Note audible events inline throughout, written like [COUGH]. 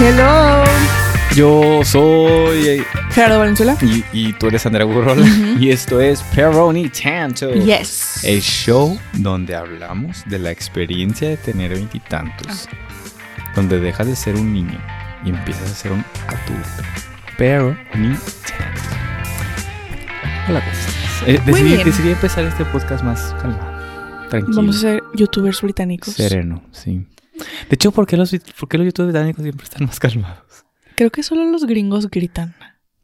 Hello. Yo soy. Gerardo Valenzuela. Y, y tú eres Andrea Burrola. Y esto es Peroni Tanto. Yes. El show donde hablamos de la experiencia de tener veintitantos. Donde dejas de ser un niño y empiezas a ser un adulto. Pero ni tanto. Hola. Eh, decidí, decidí empezar este podcast más calmado. Tranquilo. Vamos a ser youtubers británicos. Sereno, sí. De hecho, ¿por qué los, por qué los youtubers británicos siempre están más calmados? Creo que solo los gringos gritan.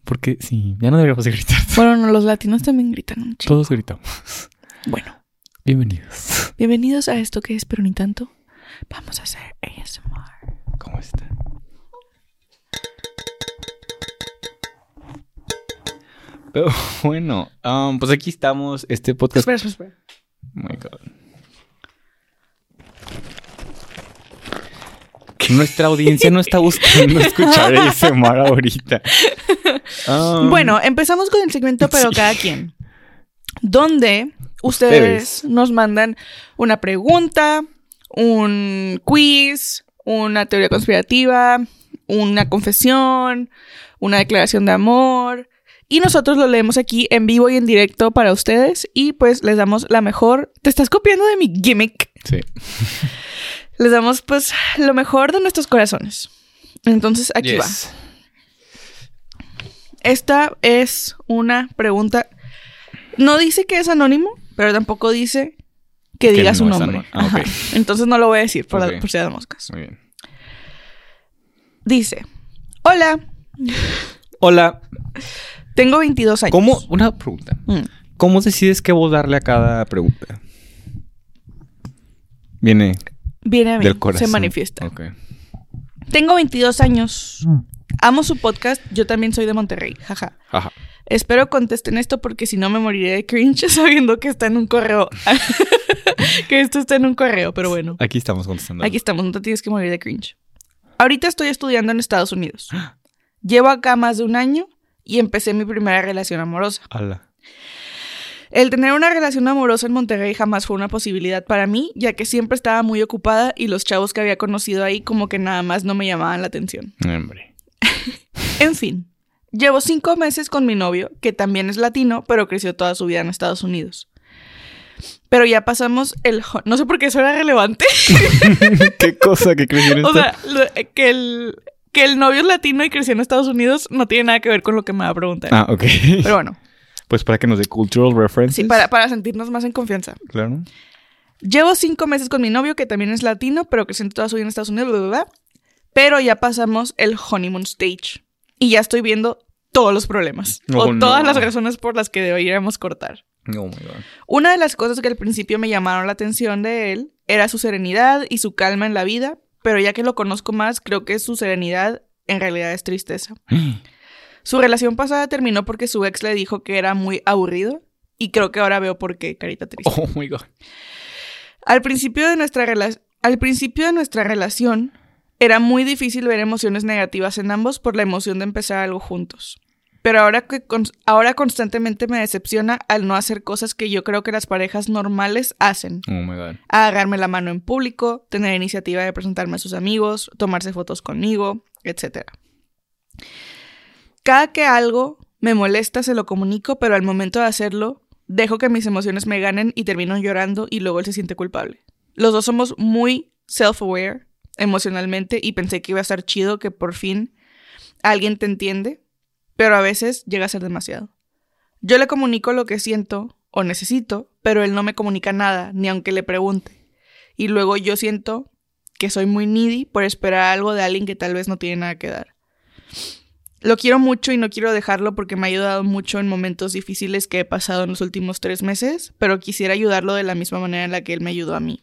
Porque sí, ya no deberíamos de gritar. [LAUGHS] Bueno, no, los latinos también gritan un chingo. Todos gritamos. Bueno, Bienvenidos. bienvenidos a esto que es, pero ni tanto. Vamos a hacer ASMR. ¿Cómo está? Pero [LAUGHS] bueno, um, pues aquí estamos. Este podcast. Espera, espera, espera. Oh my God. [LAUGHS] nuestra audiencia no está buscando [LAUGHS] escuchar ASMR ahorita. [LAUGHS] Um, Bueno, empezamos con el segmento, pero Sí. cada quien. Donde ustedes, Ustedes. nos mandan una pregunta, un quiz, una teoría conspirativa, una confesión, una declaración de amor. Y nosotros lo leemos aquí en vivo y en directo para ustedes. Y pues les damos la mejor. Te estás copiando de mi gimmick. Sí. Les damos pues lo mejor de nuestros corazones. Entonces aquí va. Esta es una pregunta. No dice que es anónimo, pero tampoco dice que Que diga no su nombre. ah. Entonces no lo voy a decir por, la- Ok. por si las moscas. Muy bien. Dice: Hola, Hola. tengo 22 años. ¿Cómo? Una pregunta. Mm. ¿Cómo decides qué voz darle a cada pregunta? Viene Viene a mí, del corazón. se manifiesta. Tengo 22 años. Amo su podcast. Yo también soy de Monterrey. Jaja. Ajá. Espero contesten esto porque si no me moriré de cringe [LAUGHS] sabiendo que está en un correo. [LAUGHS] que esto está en un correo, pero bueno. Aquí estamos contestando. Aquí estamos, no te tienes que morir de cringe. Ahorita estoy estudiando en Estados Unidos. [GASPS] Llevo acá más de un año y empecé mi primera relación amorosa. Ala. El tener una relación amorosa en Monterrey jamás fue una posibilidad para mí, ya que siempre estaba muy ocupada y los chavos que había conocido ahí como que nada más no me llamaban la atención. Hombre. [LAUGHS] En fin, llevo cinco meses con mi novio, que también es latino, pero creció toda su vida en Estados Unidos. Pero ya pasamos el... No sé por qué eso era relevante. [LAUGHS] ¿Qué cosa que creció en O sea, lo- que, el, que el novio es latino y creció en Estados Unidos no tiene nada que ver con lo que me va a preguntar. Ah, ok. Pero bueno, Pues para que nos dé cultural references. sí, para, para sentirnos más en confianza. Claro. Llevo cinco meses con mi novio, que también es latino, pero creció toda su vida en Estados Unidos, bla, bla, bla. Pero ya pasamos el honeymoon stage. Y ya estoy viendo todos los problemas. Oh, o no. todas las razones por las que deberíamos cortar. Oh my god. Una de las cosas que al principio me llamaron la atención de él era su serenidad y su calma en la vida, pero ya que lo conozco más, creo que su serenidad en realidad es tristeza. [GASPS] Su relación pasada terminó porque su ex le dijo que era muy aburrido y creo que ahora veo por qué, carita triste. Oh my god. Al principio de nuestra rela- al principio de nuestra relación era muy difícil ver emociones negativas en ambos por la emoción de empezar algo juntos. Pero ahora que ahora constantemente me decepciona al no hacer cosas que yo creo que las parejas normales hacen. Oh my god. Agarrarme la mano en público, tener iniciativa de presentarme a sus amigos, tomarse fotos conmigo, etc. Cada que algo me molesta se lo comunico, pero al momento de hacerlo, dejo que mis emociones me ganen y termino llorando y luego él se siente culpable. Los dos somos muy self-aware emocionalmente y pensé que iba a estar chido que por fin alguien te entiende, pero a veces llega a ser demasiado. Yo le comunico lo que siento o necesito, pero él no me comunica nada, ni aunque le pregunte. Y luego yo siento que soy muy needy por esperar algo de alguien que tal vez no tiene nada que dar. Lo quiero mucho y no quiero dejarlo porque me ha ayudado mucho en momentos difíciles que he pasado en los últimos tres meses, pero quisiera ayudarlo de la misma manera en la que él me ayudó a mí.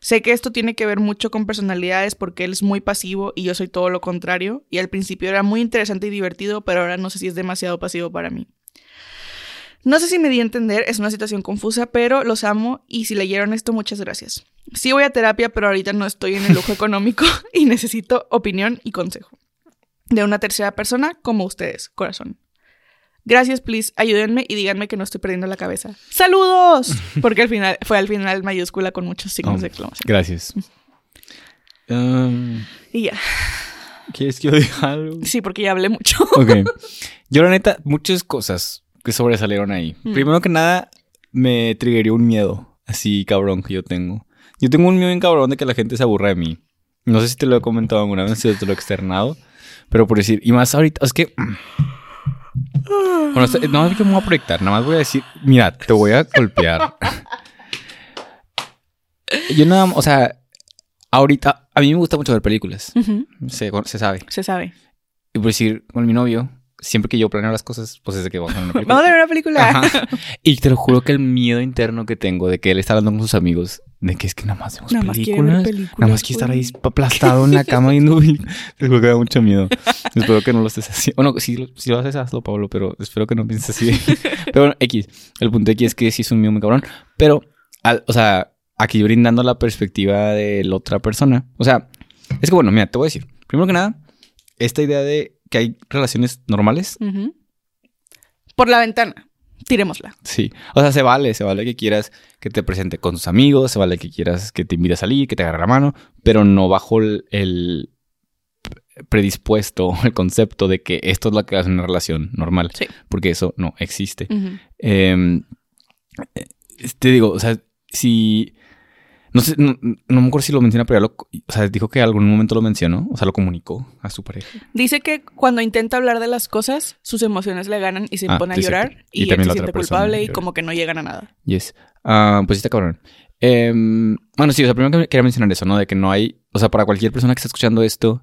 Sé que esto tiene que ver mucho con personalidades porque él es muy pasivo y yo soy todo lo contrario, y al principio era muy interesante y divertido, pero ahora no sé si es demasiado pasivo para mí. No sé si me di a entender, es una situación confusa, pero los amo y si leyeron esto, muchas gracias. Sí voy a terapia, pero ahorita no estoy en el lujo [LAUGHS] económico y necesito opinión y consejo. De una tercera persona como ustedes, corazón. Gracias, please, ayúdenme y díganme que no estoy perdiendo la cabeza. ¡Saludos! [LAUGHS] Porque al final fue al final mayúscula con muchos signos Oh, de exclamación. Gracias. [LAUGHS] Um, Y ya. ¿Quieres que yo diga algo? Sí, porque ya hablé mucho. Ok. [LAUGHS] Yo, la neta, muchas cosas que sobresalieron ahí. Mm. Primero que nada, me triggerió un miedo así cabrón que yo tengo. Yo tengo un miedo bien cabrón de que la gente se aburra de mí. No sé si te lo he comentado alguna vez, si te lo he externado. Pero por decir, y más ahorita, es que. Bueno, no es que me voy a proyectar, nada más voy a decir, mira, te voy a golpear. [LAUGHS] Yo nada más, o sea, ahorita, a mí me gusta mucho ver películas, se, se sabe. Se sabe. Y por decir, con mi novio, siempre que yo planeo las cosas, pues es de que vamos a ver una película. Vamos a ver una película. Ajá. [LAUGHS] Y te lo juro que el miedo interno que tengo de que él está hablando con sus amigos, de que es que nada más vemos Nada más quiere ver películas, películas, nada más quiere estar ahí aplastado en la [LAUGHS] cama viendo películas. Te juro que da mucho miedo. Espero que no lo estés haciendo. Bueno, si, lo- si lo haces, hazlo, Pablo, pero espero que no pienses así. [LAUGHS] pero bueno, X. El punto aquí es que sí es un miedo muy cabrón. Pero, al- o sea, aquí brindando la perspectiva de la otra persona. O sea, es que bueno, mira, te voy a decir. Primero que nada, esta idea de que hay relaciones normales. Por la ventana. Tirémosla. Sí, o sea, se vale, se vale que quieras que te presente con tus amigos, se vale que quieras que te invite a salir, que te agarre la mano, pero no bajo el, el predispuesto, [LAUGHS] el concepto de que esto es lo que hace una relación normal, Sí. porque eso no existe. Eh, eh, te digo, o sea, si... No sé, no, no me acuerdo si lo menciona, pero ya lo... O sea, dijo que en algún momento lo mencionó, o sea, lo comunicó a su pareja. Dice que cuando intenta hablar de las cosas, sus emociones le ganan y se Ah, pone sí, a llorar. cierto. Y Y, él se siente culpable y como que no llegan a nada. Yes. Ah, pues sí está cabrón. Em, bueno, sí, o sea, primero que quería mencionar eso, ¿no? De que no hay, o sea, para cualquier persona que esté escuchando esto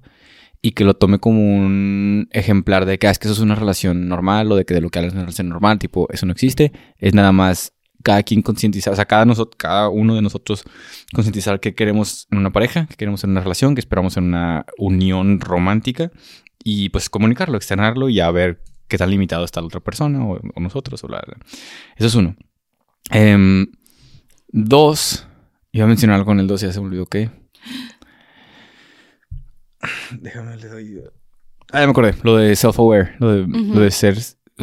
y que lo tome como un ejemplar de que, ah, es que eso es una relación normal o de que de lo que hablas es una relación normal, tipo, eso no existe, es nada más cada quien concientizar, o sea, cada, nosotros, cada uno de nosotros concientizar qué queremos en una pareja, qué queremos en una relación, qué esperamos en una unión romántica y pues comunicarlo, externarlo y a ver qué tan limitado está la otra persona o, o nosotros o la, la- Eso es uno. Em, dos, iba a mencionar algo en el dos y ya se me olvidó qué. Déjame, le doy. Ah, ya me acordé. Lo de self-aware, lo de, Ujú. lo de ser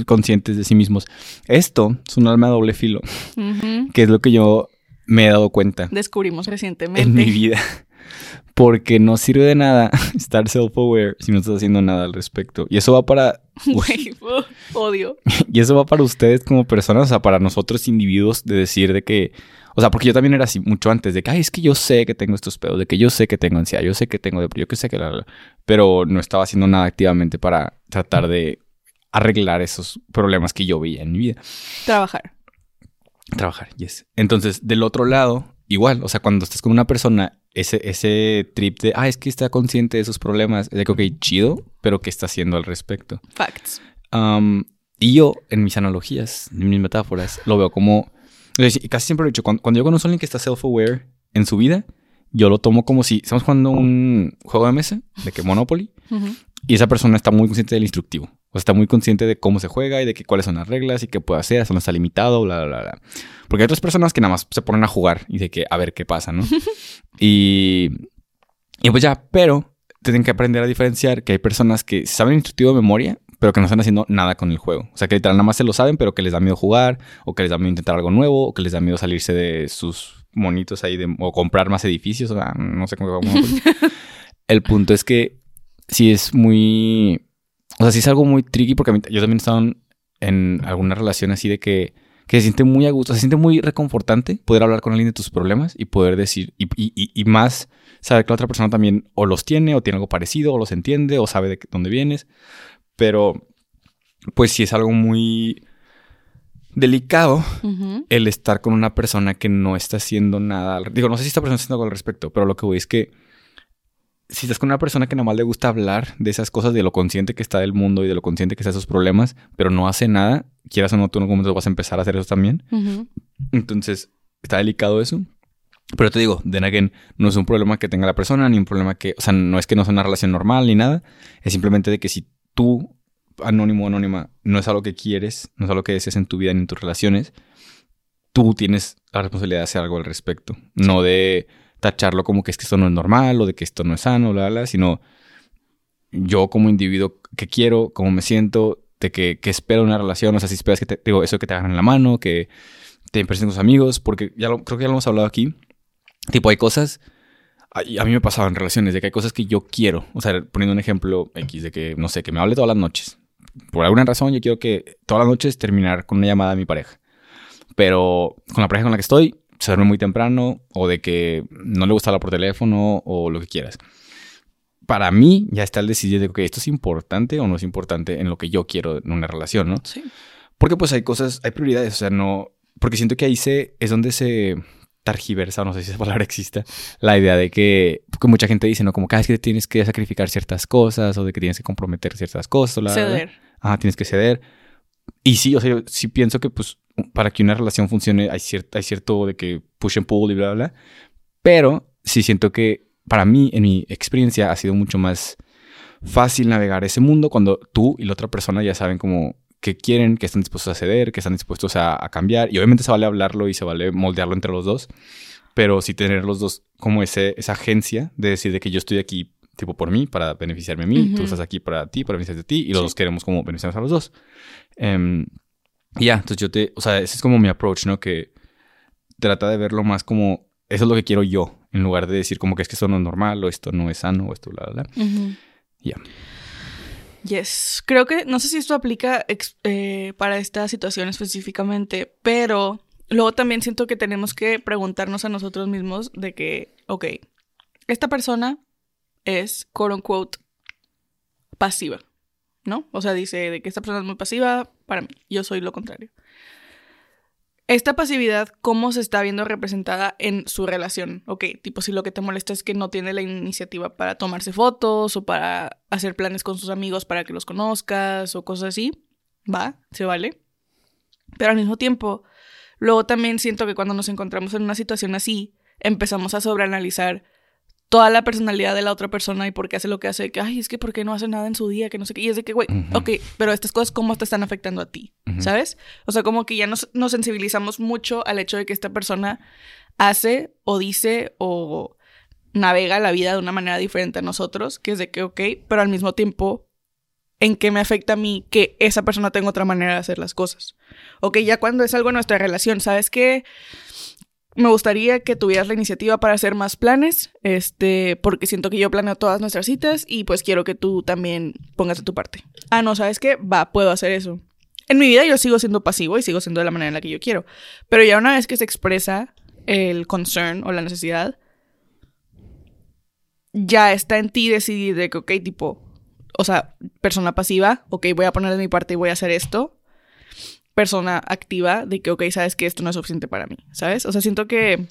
conscientes de sí mismos. Esto es un arma de doble filo, que es lo que yo me he dado cuenta Descubrimos recientemente. en mi vida. [LAUGHS] Porque no sirve de nada [LAUGHS] estar self-aware si no estás haciendo nada al respecto. Y eso va para [LAUGHS] Güey, odio. y eso va para ustedes como personas, o sea, para nosotros individuos, de decir de que, o sea, porque yo también era así mucho antes, de que, ay, es que yo sé que tengo estos pedos, de que yo sé que tengo ansiedad, yo sé que tengo depresión, yo que sé que la, la, la, pero no estaba haciendo nada activamente para tratar de arreglar esos problemas que yo veía en mi vida. Trabajar. Trabajar, yes. Entonces, del otro lado, igual, o sea, cuando estás con una persona, ese, ese trip de, ah, es que está consciente de sus problemas, es de que, ok, chido, pero ¿qué está haciendo al respecto? Facts. Um, y yo, en mis analogías, en mis metáforas, lo veo como. Casi siempre lo he dicho. Cuando, cuando yo conozco a alguien que está self-aware en su vida, yo lo tomo como si estamos jugando un juego de mesa, de que Monopoly, y esa persona está muy consciente del instructivo. O sea, está muy consciente de cómo se juega y de que cuáles son las reglas y qué puede hacer, dónde está limitado, bla, bla, bla, bla. Porque hay otras personas que nada más se ponen a jugar y de que a ver qué pasa, ¿no? [LAUGHS] y, y pues ya, pero tienen que aprender a diferenciar que hay personas que saben instructivo de memoria, pero que no están haciendo nada con el juego. O sea, que literal nada más se lo saben, pero que les da miedo jugar, o que les da miedo intentar algo nuevo, o que les da miedo salirse de sus monitos ahí, de, o comprar más edificios, o sea, no sé cómo. cómo- [LAUGHS] el punto es que sí es muy. O sea, sí es algo muy tricky, porque a mí- yo también he estado en, en alguna relación así de que, que se siente muy a gusto, se siente muy reconfortante poder hablar con alguien de tus problemas y poder decir, y, y- y- y más saber que la otra persona también o los tiene, o tiene algo parecido, o los entiende, o sabe de dónde vienes. Pero, pues sí es algo muy delicado el estar con una persona que no está haciendo nada. Digo, no sé si esta persona está haciendo algo al respecto, pero lo que voy es que si estás con una persona que nada más le gusta hablar de esas cosas, de lo consciente que está del mundo y de lo consciente que está de sus problemas, pero no hace nada, quieras o no, tú en algún momento vas a empezar a hacer eso también. Entonces, está delicado eso. Pero te digo, then again, no es un problema que tenga la persona, ni un problema que, o sea, no es que no sea una relación normal ni nada. Es simplemente de que si tú, anónimo o anónima, no es algo que quieres, no es algo que deseas en tu vida ni en tus relaciones, tú tienes la responsabilidad de hacer algo al respecto. No de tacharlo como que es que esto no es normal o de que esto no es sano, bla, bla, sino yo como individuo que quiero, cómo me siento, de que, que espero una relación, o sea, si esperas que te, digo, eso que te hagan la mano, que te con tus amigos, porque ya lo, creo que ya lo hemos hablado aquí. Tipo, hay cosas, a, a mí me pasaba en relaciones de que hay cosas que yo quiero. O sea, poniendo un ejemplo X de que, no sé, que me hable todas las noches. Por alguna razón yo quiero que todas las noches terminar con una llamada a mi pareja. Pero con la pareja con la que estoy, se duerme muy temprano o de que no le gusta hablar por teléfono o lo que quieras. Para mí ya está el decidir de que esto es importante o no es importante en lo que yo quiero en una relación, ¿no? Sí. Porque pues hay cosas, hay prioridades, o sea, no... Porque siento que ahí se, es donde se targiversa, no sé si esa [LAUGHS] palabra exista, la idea de que, porque mucha gente dice, ¿no? Como cada vez que tienes que sacrificar ciertas cosas o de que tienes que comprometer ciertas cosas. la- Ceder. Ajá, tienes que ceder. Y sí, o sea, yo sí pienso que pues para que una relación funcione hay, cierto hay cierto de que push and pull y bla, bla, bla. Pero sí siento que para mí, en mi experiencia, ha sido mucho más fácil navegar ese mundo cuando tú y la otra persona ya saben como qué quieren, que están dispuestos a ceder, que están dispuestos a, a cambiar. Y obviamente se vale hablarlo y se vale moldearlo entre los dos. Pero sí tener los dos como ese, esa agencia de decir de que yo estoy aquí tipo por mí, para beneficiarme a mí, tú estás aquí para ti, para beneficiarte a ti, y los Sí. dos queremos como beneficiarnos a los dos. Em, y ya, entonces yo te, o sea, ese es como mi approach, ¿no? Que trata de verlo más como, eso es lo que quiero yo, en lugar de decir como que es que esto no es normal, o esto no es sano, o esto bla, bla, bla. Ya. Yes. Creo que, no sé si esto aplica eh, para esta situación específicamente, pero luego también siento que tenemos que preguntarnos a nosotros mismos de que, ok, esta persona es, quote unquote, pasiva, ¿no? O sea, dice de que esta persona es muy pasiva para mí, yo soy lo contrario. Esta pasividad, ¿cómo se está viendo representada en su relación? Ok, tipo, si lo que te molesta es que no tiene la iniciativa para tomarse fotos o para hacer planes con sus amigos para que los conozcas o cosas así, va, se vale. Pero al mismo tiempo, luego también siento que cuando nos encontramos en una situación así, empezamos a sobreanalizar toda la personalidad de la otra persona y por qué hace lo que hace, que, ay, es que por qué no hace nada en su día, que no sé qué, y es de que, güey, Ujú. ok, pero estas cosas, ¿cómo te están afectando a ti? ¿Sabes? O sea, como que ya nos, nos sensibilizamos mucho al hecho de que esta persona hace o dice o navega la vida de una manera diferente a nosotros, que es de que, ok, pero al mismo tiempo, ¿en qué me afecta a mí que esa persona tenga otra manera de hacer las cosas? Ok, ya cuando es algo en nuestra relación, ¿sabes qué? Me gustaría que tuvieras la iniciativa para hacer más planes, este, porque siento que yo planeo todas nuestras citas y pues quiero que tú también pongas de tu parte. Ah, no, ¿sabes qué? Va, puedo hacer eso. En mi vida yo sigo siendo pasivo y sigo siendo de la manera en la que yo quiero. Pero ya una vez que se expresa el concern o la necesidad, ya está en ti decidir de que, ok, tipo, o sea, persona pasiva, ok, voy a poner de mi parte y voy a hacer esto. Persona activa, de que, ok, sabes que esto no es suficiente para mí, ¿sabes? O sea, siento que,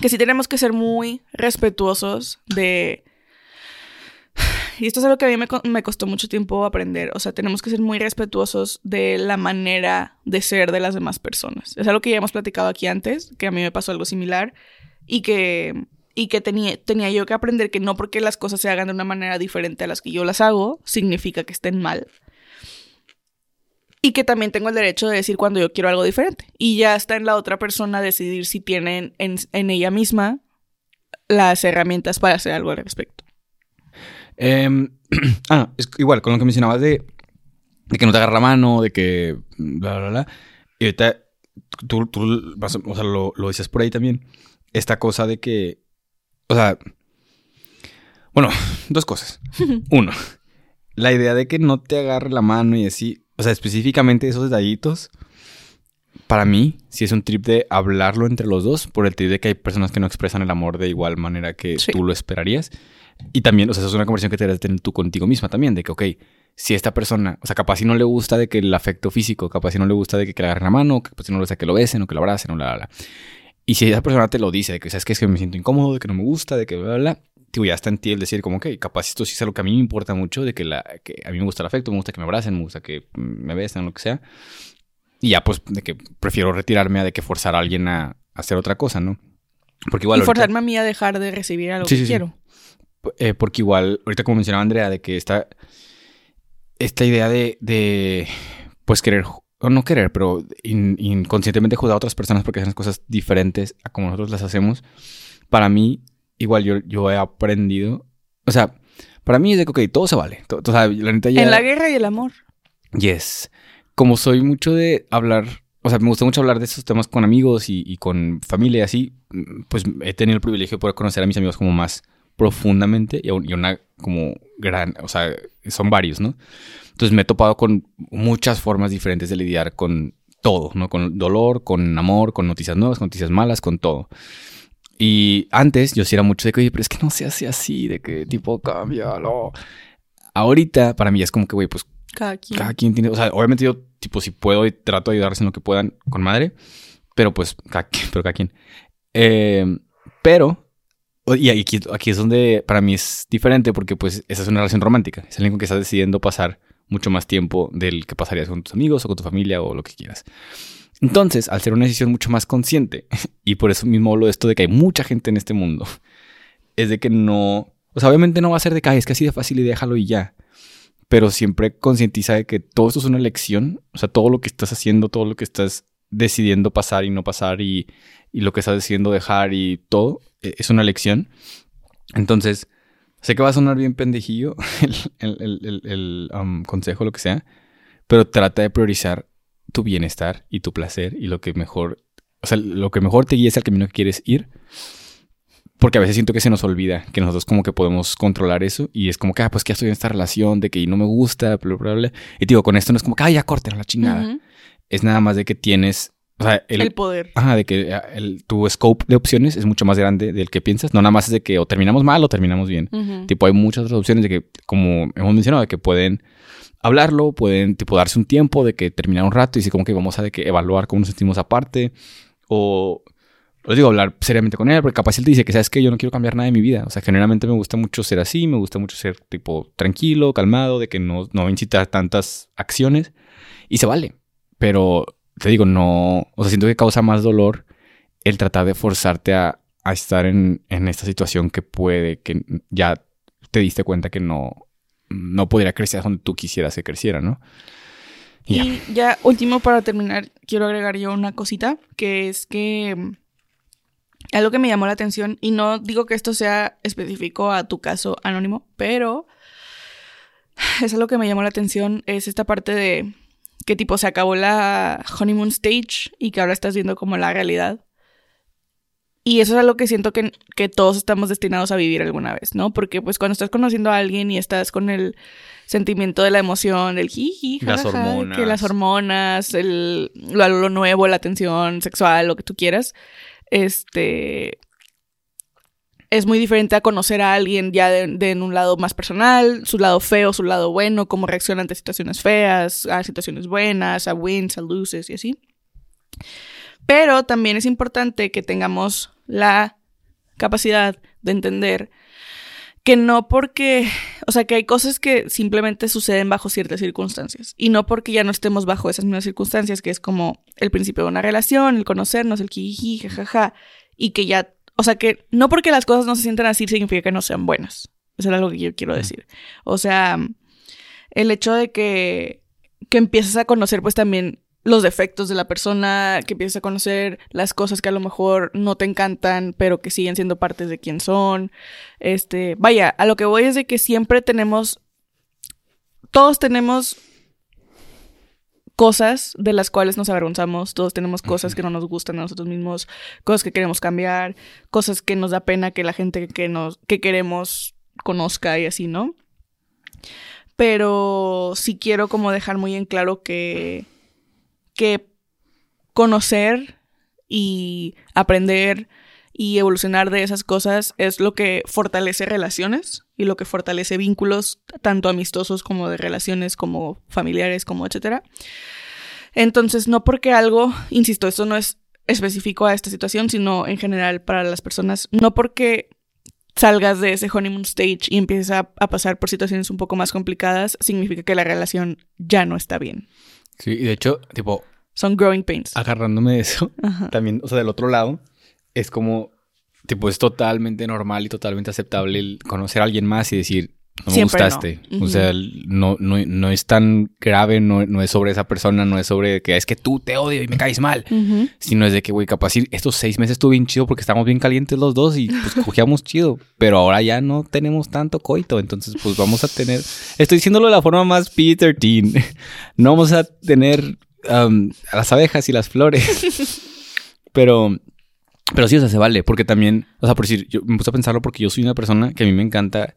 que sí tenemos que ser muy respetuosos de... [SIGHS] Y esto es algo que a mí me, me costó mucho tiempo aprender. O sea, tenemos que ser muy respetuosos de la manera de ser de las demás personas. Es algo que ya hemos platicado aquí antes, que a mí me pasó algo similar y que, y que tenía, tenía yo que aprender que no porque las cosas se hagan de una manera diferente a las que yo las hago, significa que estén mal. Y que también tengo el derecho de decir cuando yo quiero algo diferente. Y ya está en la otra persona decidir si tiene en, en ella misma las herramientas para hacer algo al respecto. Em, [CLEARS THROAT] ah, es igual, con lo que mencionabas de, de que no te agarra la mano, de que bla, bla, bla. Y ahorita tú, tú o sea, lo, lo dices por ahí también. Esta cosa de que, o sea, bueno, [LAUGHS] dos cosas. [LAUGHS] Uno, la idea de que no te agarre la mano y así, o sea, específicamente esos detallitos, para mí, sí es un trip de hablarlo entre los dos, por el trip de que hay personas que no expresan el amor de igual manera que Sí. tú lo esperarías. Y también, o sea, eso es una conversación que te debes tener tú contigo misma también, de que, ok, si esta persona, o sea, capaz si no le gusta de que el afecto físico, capaz si no le gusta de que, que le agarren la mano, capaz si no le gusta que lo besen o que lo abracen o bla, bla, bla. Y si esa persona te lo dice, de que, ¿sabes qué? Es que me siento incómodo, de que no me gusta, de que bla, bla, bla. Digo, ya está en ti el decir como, ok, capaz esto sí es algo que a mí me importa mucho, de que, la, que a mí me gusta el afecto, me gusta que me abracen, me gusta que me besen, lo que sea. Y ya, pues, de que prefiero retirarme a de que forzar a alguien a, a hacer otra cosa, ¿no? Porque igual... y ahorita- forzarme a mí a dejar de recibir algo Sí, que sí, sí. quiero. eh, porque igual, ahorita como mencionaba Andrea, de que esta, esta idea de, de, pues querer, o no querer, pero in- inconscientemente juzgar a otras personas porque hacen cosas diferentes a como nosotros las hacemos, para mí, igual yo, yo he aprendido, o sea, para mí es de que, ok, todo se vale. to- o sea, la neta ya... En la guerra y el amor. Yes. Como soy mucho de hablar o sea, me gusta mucho hablar de estos temas con amigos y, y con familia y así, pues he tenido el privilegio de poder conocer a mis amigos como más profundamente y, y una como gran, o sea, son varios, ¿no? Entonces me he topado con muchas formas diferentes de lidiar con todo, ¿no? Con dolor, con amor, con noticias nuevas, con noticias malas, con todo. Y antes yo sí era mucho de que, oye, pero es que no se hace así, de que tipo, cámbialo. Ahorita, para mí es como que, güey, pues Cada quien. cada quien tiene, o sea, obviamente yo, tipo, si puedo y trato de ayudarles en lo que puedan con madre, pero pues, cada quien, [LAUGHS] pero cada quien. Eh, pero, y aquí, aquí es donde para mí es diferente porque pues esa es una relación romántica, es alguien con que estás decidiendo pasar mucho más tiempo del que pasarías con tus amigos o con tu familia o lo que quieras. Entonces, al ser una decisión mucho más consciente, [LAUGHS] y por eso mismo hablo de esto de que hay mucha gente en este mundo, [LAUGHS] es de que no, o sea, obviamente no va a ser de que "Ay, es que así de fácil y déjalo y ya, pero siempre concientiza de que todo esto es una elección, o sea, todo lo que estás haciendo, todo lo que estás decidiendo pasar y no pasar y, lo que estás decidiendo dejar y todo eh, es una elección. Entonces, sé que va a sonar bien pendejillo [LAUGHS] el, el- consejo, lo que sea, pero trata de priorizar tu bienestar y tu placer y lo que mejor, o sea, lo que mejor te guíe es el camino que quieres ir. Porque a veces siento que se nos olvida que nosotros como que podemos controlar eso y es como que, ah, pues que ya estoy en esta relación de que no me gusta, bla, bla, bla. Y digo, con esto no es como que, ah, ya corten la chingada. Es nada más de que tienes, o sea, el, El poder. Ajá, de que ah, el- tu scope de opciones es mucho más grande del que piensas. No nada más es de que o terminamos mal o terminamos bien. Tipo, hay muchas otras opciones de que, como hemos mencionado, de que pueden hablarlo, pueden, tipo, darse un tiempo de que terminar un rato y si como que vamos a de que evaluar cómo nos sentimos aparte. O, les digo, hablar seriamente con él, porque capaz él te dice que, ¿sabes que Yo no quiero cambiar nada de mi vida. O sea, generalmente me gusta mucho ser así, me gusta mucho ser, tipo, tranquilo, calmado, de que no, no incita a tantas acciones. Y se vale. Pero, te digo, no, o sea, siento que causa más dolor el tratar de forzarte a, a estar en, en esta situación que puede, que ya te diste cuenta que no, no podría crecer donde tú quisieras que creciera, ¿no? Y ya. Y ya último para terminar, quiero agregar yo una cosita, que es que mm, algo que me llamó la atención, y no digo que esto sea específico a tu caso anónimo, pero [SIGHS] es algo que me llamó la atención, es esta parte de que tipo se acabó la honeymoon stage y que ahora estás viendo como la realidad. Y eso es algo que siento que, que todos estamos destinados a vivir alguna vez, ¿no? Porque pues cuando estás conociendo a alguien y estás con el sentimiento de la emoción, del jiji, Las jajaja, hormonas. que las hormonas, el, lo, lo nuevo, la tensión sexual, lo que tú quieras, este es muy diferente a conocer a alguien ya de, de en un lado más personal, su lado feo, su lado bueno, cómo reacciona ante situaciones feas, a situaciones buenas, a wins, a loses y así. Pero también es importante que tengamos la capacidad de entender que no porque, o sea, que hay cosas que simplemente suceden bajo ciertas circunstancias y no porque ya no estemos bajo esas mismas circunstancias, que es como el principio de una relación, el conocernos, el jiji, jajaja, y que ya, o sea, que no porque las cosas no se sientan así significa que no sean buenas. Eso es algo que yo quiero decir. O sea, el hecho de que, que empiezas a conocer pues también los defectos de la persona, que empiezas a conocer las cosas que a lo mejor no te encantan, pero que siguen siendo partes de quién son. Este, vaya, a lo que voy es de que siempre tenemos, todos tenemos cosas de las cuales nos avergonzamos, todos tenemos cosas que no nos gustan a nosotros mismos, cosas que queremos cambiar, cosas que nos da pena que la gente que nos que queremos conozca y así, ¿no? Pero sí quiero como dejar muy en claro que que conocer y aprender y evolucionar de esas cosas es lo que fortalece relaciones y lo que fortalece vínculos tanto amistosos como de relaciones como familiares como etcétera. Entonces, no porque algo, insisto, esto no es específico a esta situación, sino en general para las personas, no porque salgas de ese honeymoon stage y empieces a, a pasar por situaciones un poco más complicadas, significa que la relación ya no está bien. Sí, y de hecho, tipo, Son growing pains. agarrándome de eso, Ajá. también, o sea, del otro lado, es como, tipo, es totalmente normal y totalmente aceptable el conocer a alguien más y decir, no me gustaste. no. O sea, no, no, no es tan grave, no, no es sobre esa persona, no es sobre que es que tú te odio y me caes mal. Sino es de que, güey, capaz estos seis meses estuvo bien chido porque estábamos bien calientes los dos y pues [LAUGHS] cogíamos chido. Pero ahora ya no tenemos tanto coito. Entonces, pues vamos a tener. Estoy diciéndolo de la forma más P13. [LAUGHS] No vamos a tener a las abejas y las flores. [LAUGHS] pero, pero sí, o sea, se vale, porque también, o sea, por decir, yo me puse a pensarlo porque yo soy una persona que a mí me encanta,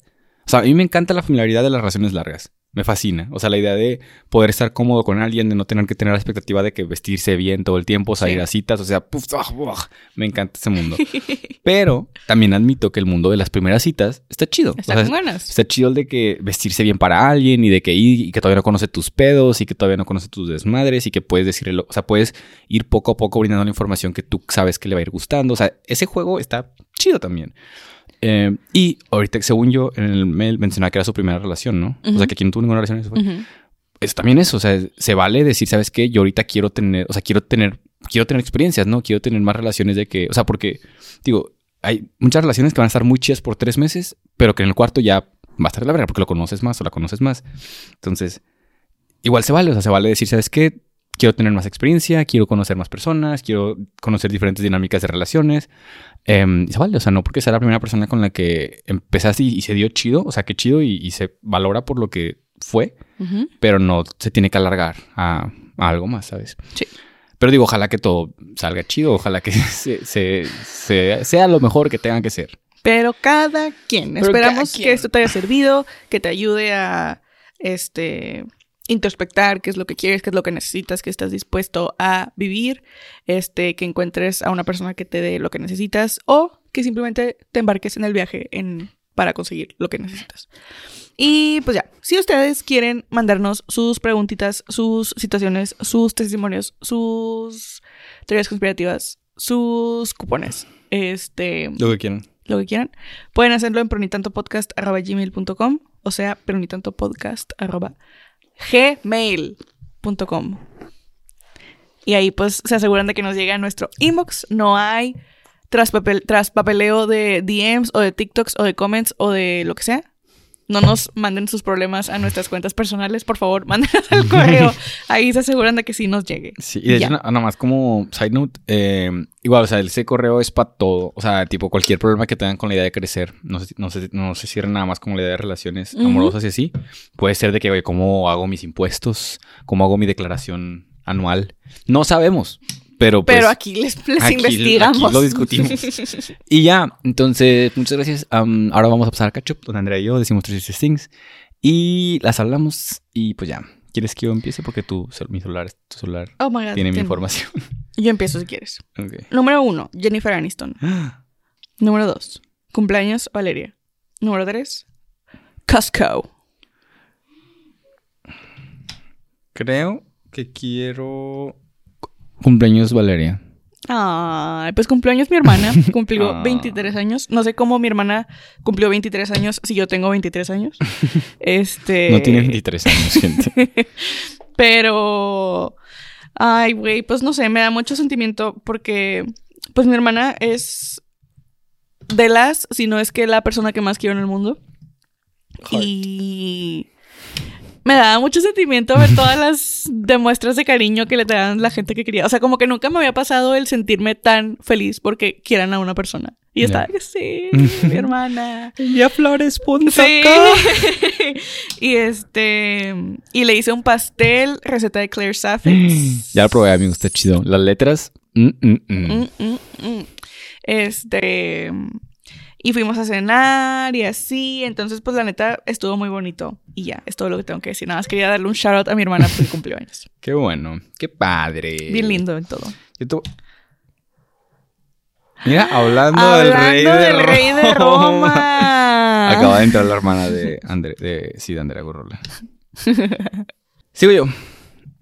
sea, a mí me encanta la familiaridad de las relaciones largas. Me fascina. O sea, la idea de poder estar cómodo con alguien, de no tener que tener la expectativa de que vestirse bien todo el tiempo, salir Sí. a citas, o sea, ah, buah, me encanta ese mundo. [LAUGHS] Pero también admito que el mundo de las primeras citas está chido. Está O sea, con ganas. Está chido el de que vestirse bien para alguien y de que ir y que todavía no conoce tus pedos y que todavía no conoce tus desmadres y que puedes decirle, lo- o sea, puedes ir poco a poco brindando la información que tú sabes que le va a ir gustando. O sea, ese juego está chido también. Eh, y ahorita, según yo, en el mail mencionaba que era su primera relación, ¿no? O sea, que aquí no tuvo ninguna relación. Eso fue. Ujú. Es también eso, o sea, se vale decir, ¿sabes qué? Yo ahorita quiero tener, o sea, quiero tener, quiero tener experiencias, ¿no? Quiero tener más relaciones de que, o sea, porque, digo, hay muchas relaciones que van a estar muy chidas por tres meses, pero que en el cuarto ya va a estar la verga porque lo conoces más o la conoces más. Entonces, igual se vale, o sea, se vale decir, ¿sabes qué? Quiero tener más experiencia, quiero conocer más personas, quiero conocer diferentes dinámicas de relaciones. Em, y se vale, o sea, no porque sea la primera persona con la que empezaste y, y se dio chido, o sea, que chido y, y se valora por lo que fue, pero no se tiene que alargar a, a algo más, ¿sabes? Sí. Pero digo, ojalá que todo salga chido, ojalá que [LAUGHS] se, se- se- sea lo mejor que tenga que ser. Pero cada quien. Pero Esperamos cada que esto te haya servido, que te ayude a este introspectar qué es lo que quieres, qué es lo que necesitas, qué estás dispuesto a vivir, este, que encuentres a una persona que te dé lo que necesitas o que simplemente te embarques en el viaje en, para conseguir lo que necesitas. Y pues ya, si ustedes quieren mandarnos sus preguntitas, sus situaciones, sus testimonios, sus teorías conspirativas, sus cupones, este, Lo que quieran. lo que quieran, pueden hacerlo en pronitantopodcast.gmail.com o sea, pronitantopodcast.gmail.com y ahí pues se aseguran de que nos llegue a nuestro inbox, no hay traspapel- traspapeleo de DMs o de TikToks o de comments o de lo que sea. No nos manden sus problemas a nuestras cuentas personales, por favor, [LAUGHS] mándenos al correo. [LAUGHS] Ahí se aseguran de que sí nos llegue. Sí, y de Ya. hecho, na- nada más como side note, eh, igual, o sea, ese correo es para todo. O sea, tipo, cualquier problema que tengan con la idea de crecer, no se, no se, no se cierren nada más con la idea de relaciones amorosas y así. Puede ser de que, oye, ¿cómo hago mis impuestos? ¿Cómo hago mi declaración anual? No sabemos, pero pues... Pero aquí les, les aquí- investigamos. aquí lo discutimos. [LAUGHS] Y ya, entonces, muchas gracias. Ahora vamos a pasar a Ketchup, donde Andrea y yo decimos tres things. Y las hablamos y pues ya. ¿Quieres que yo empiece? Porque tu, mi celular, tu celular Oh my God. tiene mi información. Yo empiezo si quieres. Número uno, Jennifer Aniston. Número dos, cumpleaños Valeria. Número tres, Costco. Creo que quiero... Cumpleaños Valeria. Ay, pues cumpleaños mi hermana. [LAUGHS] Cumplió Ah. 23 años. No sé cómo mi hermana cumplió 23 años si yo tengo 23 años. [LAUGHS] Este. No tiene 23 años, gente. [LAUGHS] Pero. Ay, güey, pues no sé, me da mucho sentimiento porque. Pues mi hermana es. De las, si no es que la persona que más quiero en el mundo. Y. Me da mucho sentimiento ver todas las demuestras de cariño que le dan la gente que quería. O sea, como que nunca me había pasado el sentirme tan feliz porque quieran a una persona. Y estaba, sí, [LAUGHS] mi hermana. Y a flores.com. Sí. [LAUGHS] y este. Y le hice un pastel, receta de Claire Saffix. [GASPS] Ya lo probé, amigo. Está chido. Las letras... mm, mm, mm. Mm, mm, mm. Este. Y fuimos a cenar y así. Entonces, pues la neta estuvo muy bonito. Y ya, es todo lo que tengo que decir. Nada más quería darle un shout out a mi hermana porque cumplió años. [LAUGHS] Qué bueno. Qué padre. Bien lindo en todo. Yo Mira, hablando, Hablando del rey de del rey de Roma. [LAUGHS] Acaba de entrar la hermana de André, de, sí, de Andrea Gurrola. [LAUGHS] Sigo yo.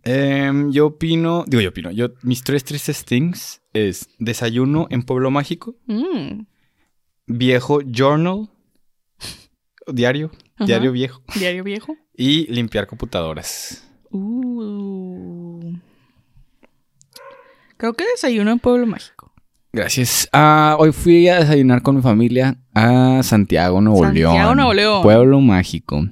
Em, yo opino, digo yo opino, yo, mis tres tristes things es desayuno en Pueblo Mágico, Mm, viejo journal, diario, Ajá. diario viejo, Diario viejo. y limpiar computadoras. Uh. Creo que desayuno en Pueblo Mágico. Gracias. Ah, hoy fui a desayunar con mi familia a Santiago, Nuevo Santiago, León. Nuevo León. Pueblo mágico.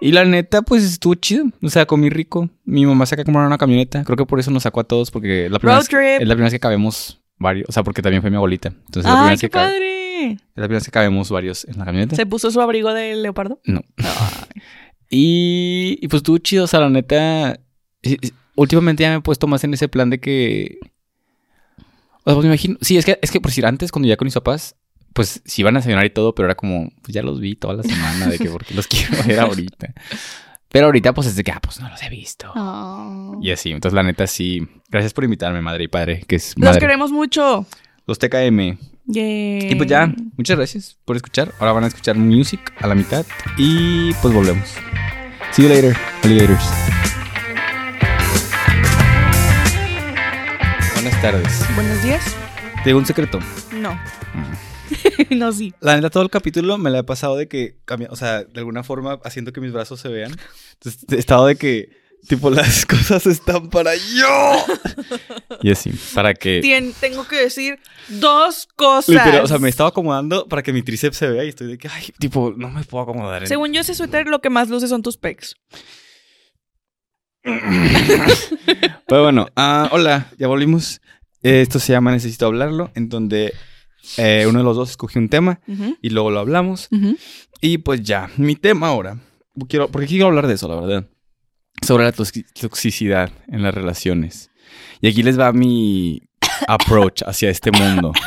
Y la neta, pues estuvo chido. O sea, comí rico. Mi mamá se acaba de comprar una camioneta. Creo que por eso nos sacó a todos, porque es la primera, Road vez, trip. es la primera vez que cabemos varios. O sea, porque también fue mi abuelita. Entonces, es la primera ¡Ay, vez que padre! Es la primera vez que cabemos varios en la camioneta. ¿Se puso su abrigo de leopardo? No. [LAUGHS] Y, y pues estuvo chido. O sea, la neta. últimamente ya me he puesto más en ese plan de que. O sea, pues me imagino. Sí, es que, es que por decir antes, cuando ya con mis papás, pues sí iban a cenar y todo, pero era como, pues ya los vi toda la semana, de que porque los quiero ver ahorita. [LAUGHS] Pero ahorita, pues es de que, ah, pues no los he visto. Oh. Y así, entonces la neta sí. Gracias por invitarme, madre y padre, que es Los queremos mucho. Los TKM. Yay. Y pues ya, muchas gracias por escuchar. Ahora van a escuchar music a la mitad y pues volvemos. See you later, alligators. Buenas tardes. Buenos días. Te digo un secreto. No. Mm. [LAUGHS] no, sí. La neta, todo el capítulo me la he pasado de que o sea, de alguna forma haciendo que mis brazos se vean. Entonces, he estado de que, tipo, las [LAUGHS] cosas están para yo. [LAUGHS] y así, para que. Tien- tengo que decir dos cosas. Literal, o sea, me estaba acomodando para que mi tríceps se vea y estoy de que, ay, tipo, no me puedo acomodar. en- Según yo, ese suéter lo que más luce son tus pecs. [LAUGHS] Pero bueno, ah, hola, ya volvimos. Eh, Esto se llama Necesito hablarlo, en donde eh, uno de los dos escogió un tema y luego lo hablamos. Y pues ya, mi tema ahora, quiero, porque quiero hablar de eso, la verdad, sobre la toxi- toxicidad en las relaciones. Y aquí les va mi approach hacia este mundo. [COUGHS]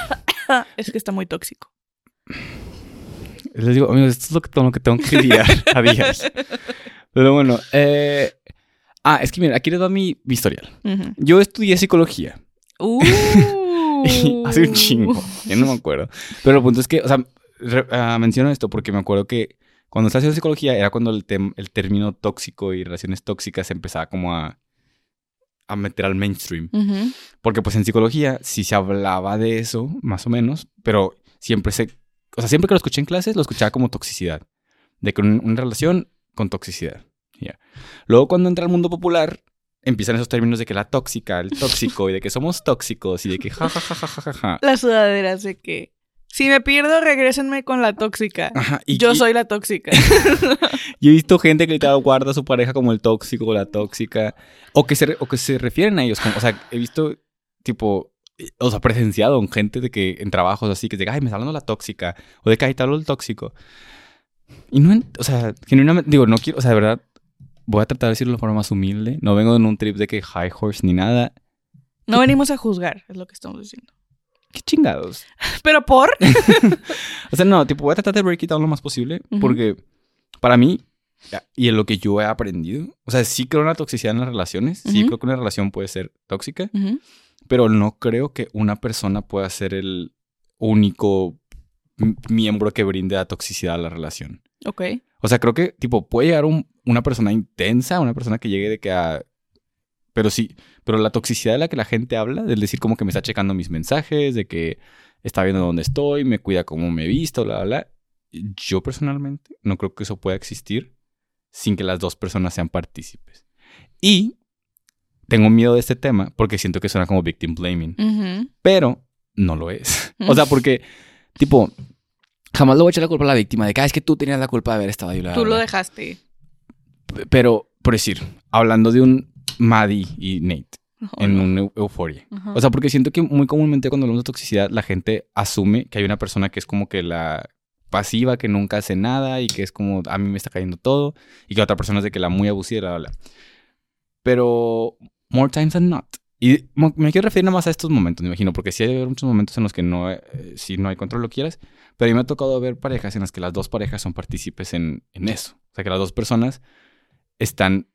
Es que está muy tóxico. Les digo, amigos, esto es lo que, con lo que tengo que lidiar [LAUGHS] a días. Pero bueno, eh, ah, es que mira, aquí les va mi, mi historial. Yo estudié psicología. Uh. [LAUGHS] Hace un chingo, ya no me acuerdo. Pero el punto es que, o sea, re- ah, menciono esto porque me acuerdo que cuando estaba haciendo psicología era cuando el, el término tóxico y relaciones tóxicas se empezaba como a, a meter al mainstream. Porque pues en psicología sí se hablaba de eso, más o menos, pero siempre se... O sea, siempre que lo escuché en clases, lo escuchaba como toxicidad. De que un- una relación con toxicidad. Luego cuando entra al mundo popular, empiezan esos términos de que la tóxica, el tóxico, y de que somos tóxicos, y de que ja, ja, ja, ja, ja, ja, ja. Las sudaderas de que si me pierdo, regrésenme con la tóxica. Ajá, y, Yo y- soy la tóxica. [LAUGHS] y he visto gente que literal guarda a su pareja como el tóxico o la tóxica, o que se, re- o que se refieren a ellos como, o sea, he visto tipo, o sea, presenciado en gente de que en trabajos así, que de, ay, me está hablando la tóxica, o de que, ay, te hablo el tóxico. Y no, en- o sea, genuinamente, digo, no quiero, o sea, de verdad, voy a tratar de decirlo de forma más humilde, no vengo en un trip de que high horse ni nada. No venimos a juzgar, es lo que estamos diciendo. ¿Qué chingados? Pero por. [LAUGHS] O sea, no, tipo, voy a tratar de break it down lo más posible. Porque para mí, y en lo que yo he aprendido, o sea, sí creo en la toxicidad en las relaciones. Sí creo que una relación puede ser tóxica. Pero no creo que una persona pueda ser el único miembro que brinde la toxicidad a la relación. Ok. O sea, creo que, tipo, puede llegar un- una persona intensa, una persona que llegue de que a... Pero sí, pero la toxicidad de la que la gente habla, del decir como que me está checando mis mensajes, de que está viendo dónde estoy, me cuida cómo me he visto, bla, bla, bla. Yo personalmente no creo que eso pueda existir sin que las dos personas sean partícipes. Y tengo miedo de este tema porque siento que suena como victim blaming, Ujú. pero no lo es. [LAUGHS] O sea, porque, tipo, jamás le voy a echar la culpa a la víctima de que "Ah, es que tú tenías la culpa de haber estado ahí. bla, Tú bla, lo bla". dejaste. Pero, por decir, hablando de un Maddie y Nate Oh, en no. un eu- euforia. O sea, porque siento que muy comúnmente cuando hablamos de toxicidad, la gente asume que hay una persona que es como que la pasiva, que nunca hace nada y que es como a mí me está cayendo todo, y que otra persona es de que la muy abusiva, bla, bla, bla. Pero, more times than not. Y me quiero referir nada más a estos momentos, me imagino, porque sí hay muchos momentos en los que no, eh, sí no hay control, lo quieras, pero a mí me ha tocado ver parejas en las que las dos parejas son partícipes en, en eso. O sea, que las dos personas están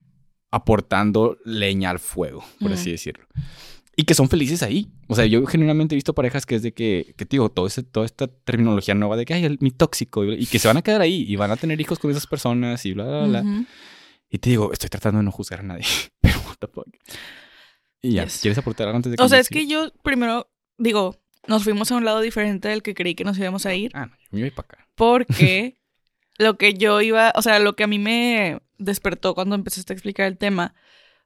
aportando leña al fuego, por así decirlo. Y que son felices ahí. O sea, yo genuinamente he visto parejas que es de que, que te digo, todo ese, toda esta terminología nueva de que, ay, el- mi tóxico, y, y que se van a quedar ahí y van a tener hijos con esas personas y bla, bla, bla. Y te digo, estoy tratando de no juzgar a nadie, [LAUGHS] pero what the fuck. Y ya, Yes. ¿quieres aportar antes de que O sea, es que yo primero digo, nos fuimos a un lado diferente del que creí que nos íbamos a ir. Ah, no, yo me voy para acá. Porque [LAUGHS] lo que yo iba, o sea, lo que a mí me despertó cuando empezaste a explicar el tema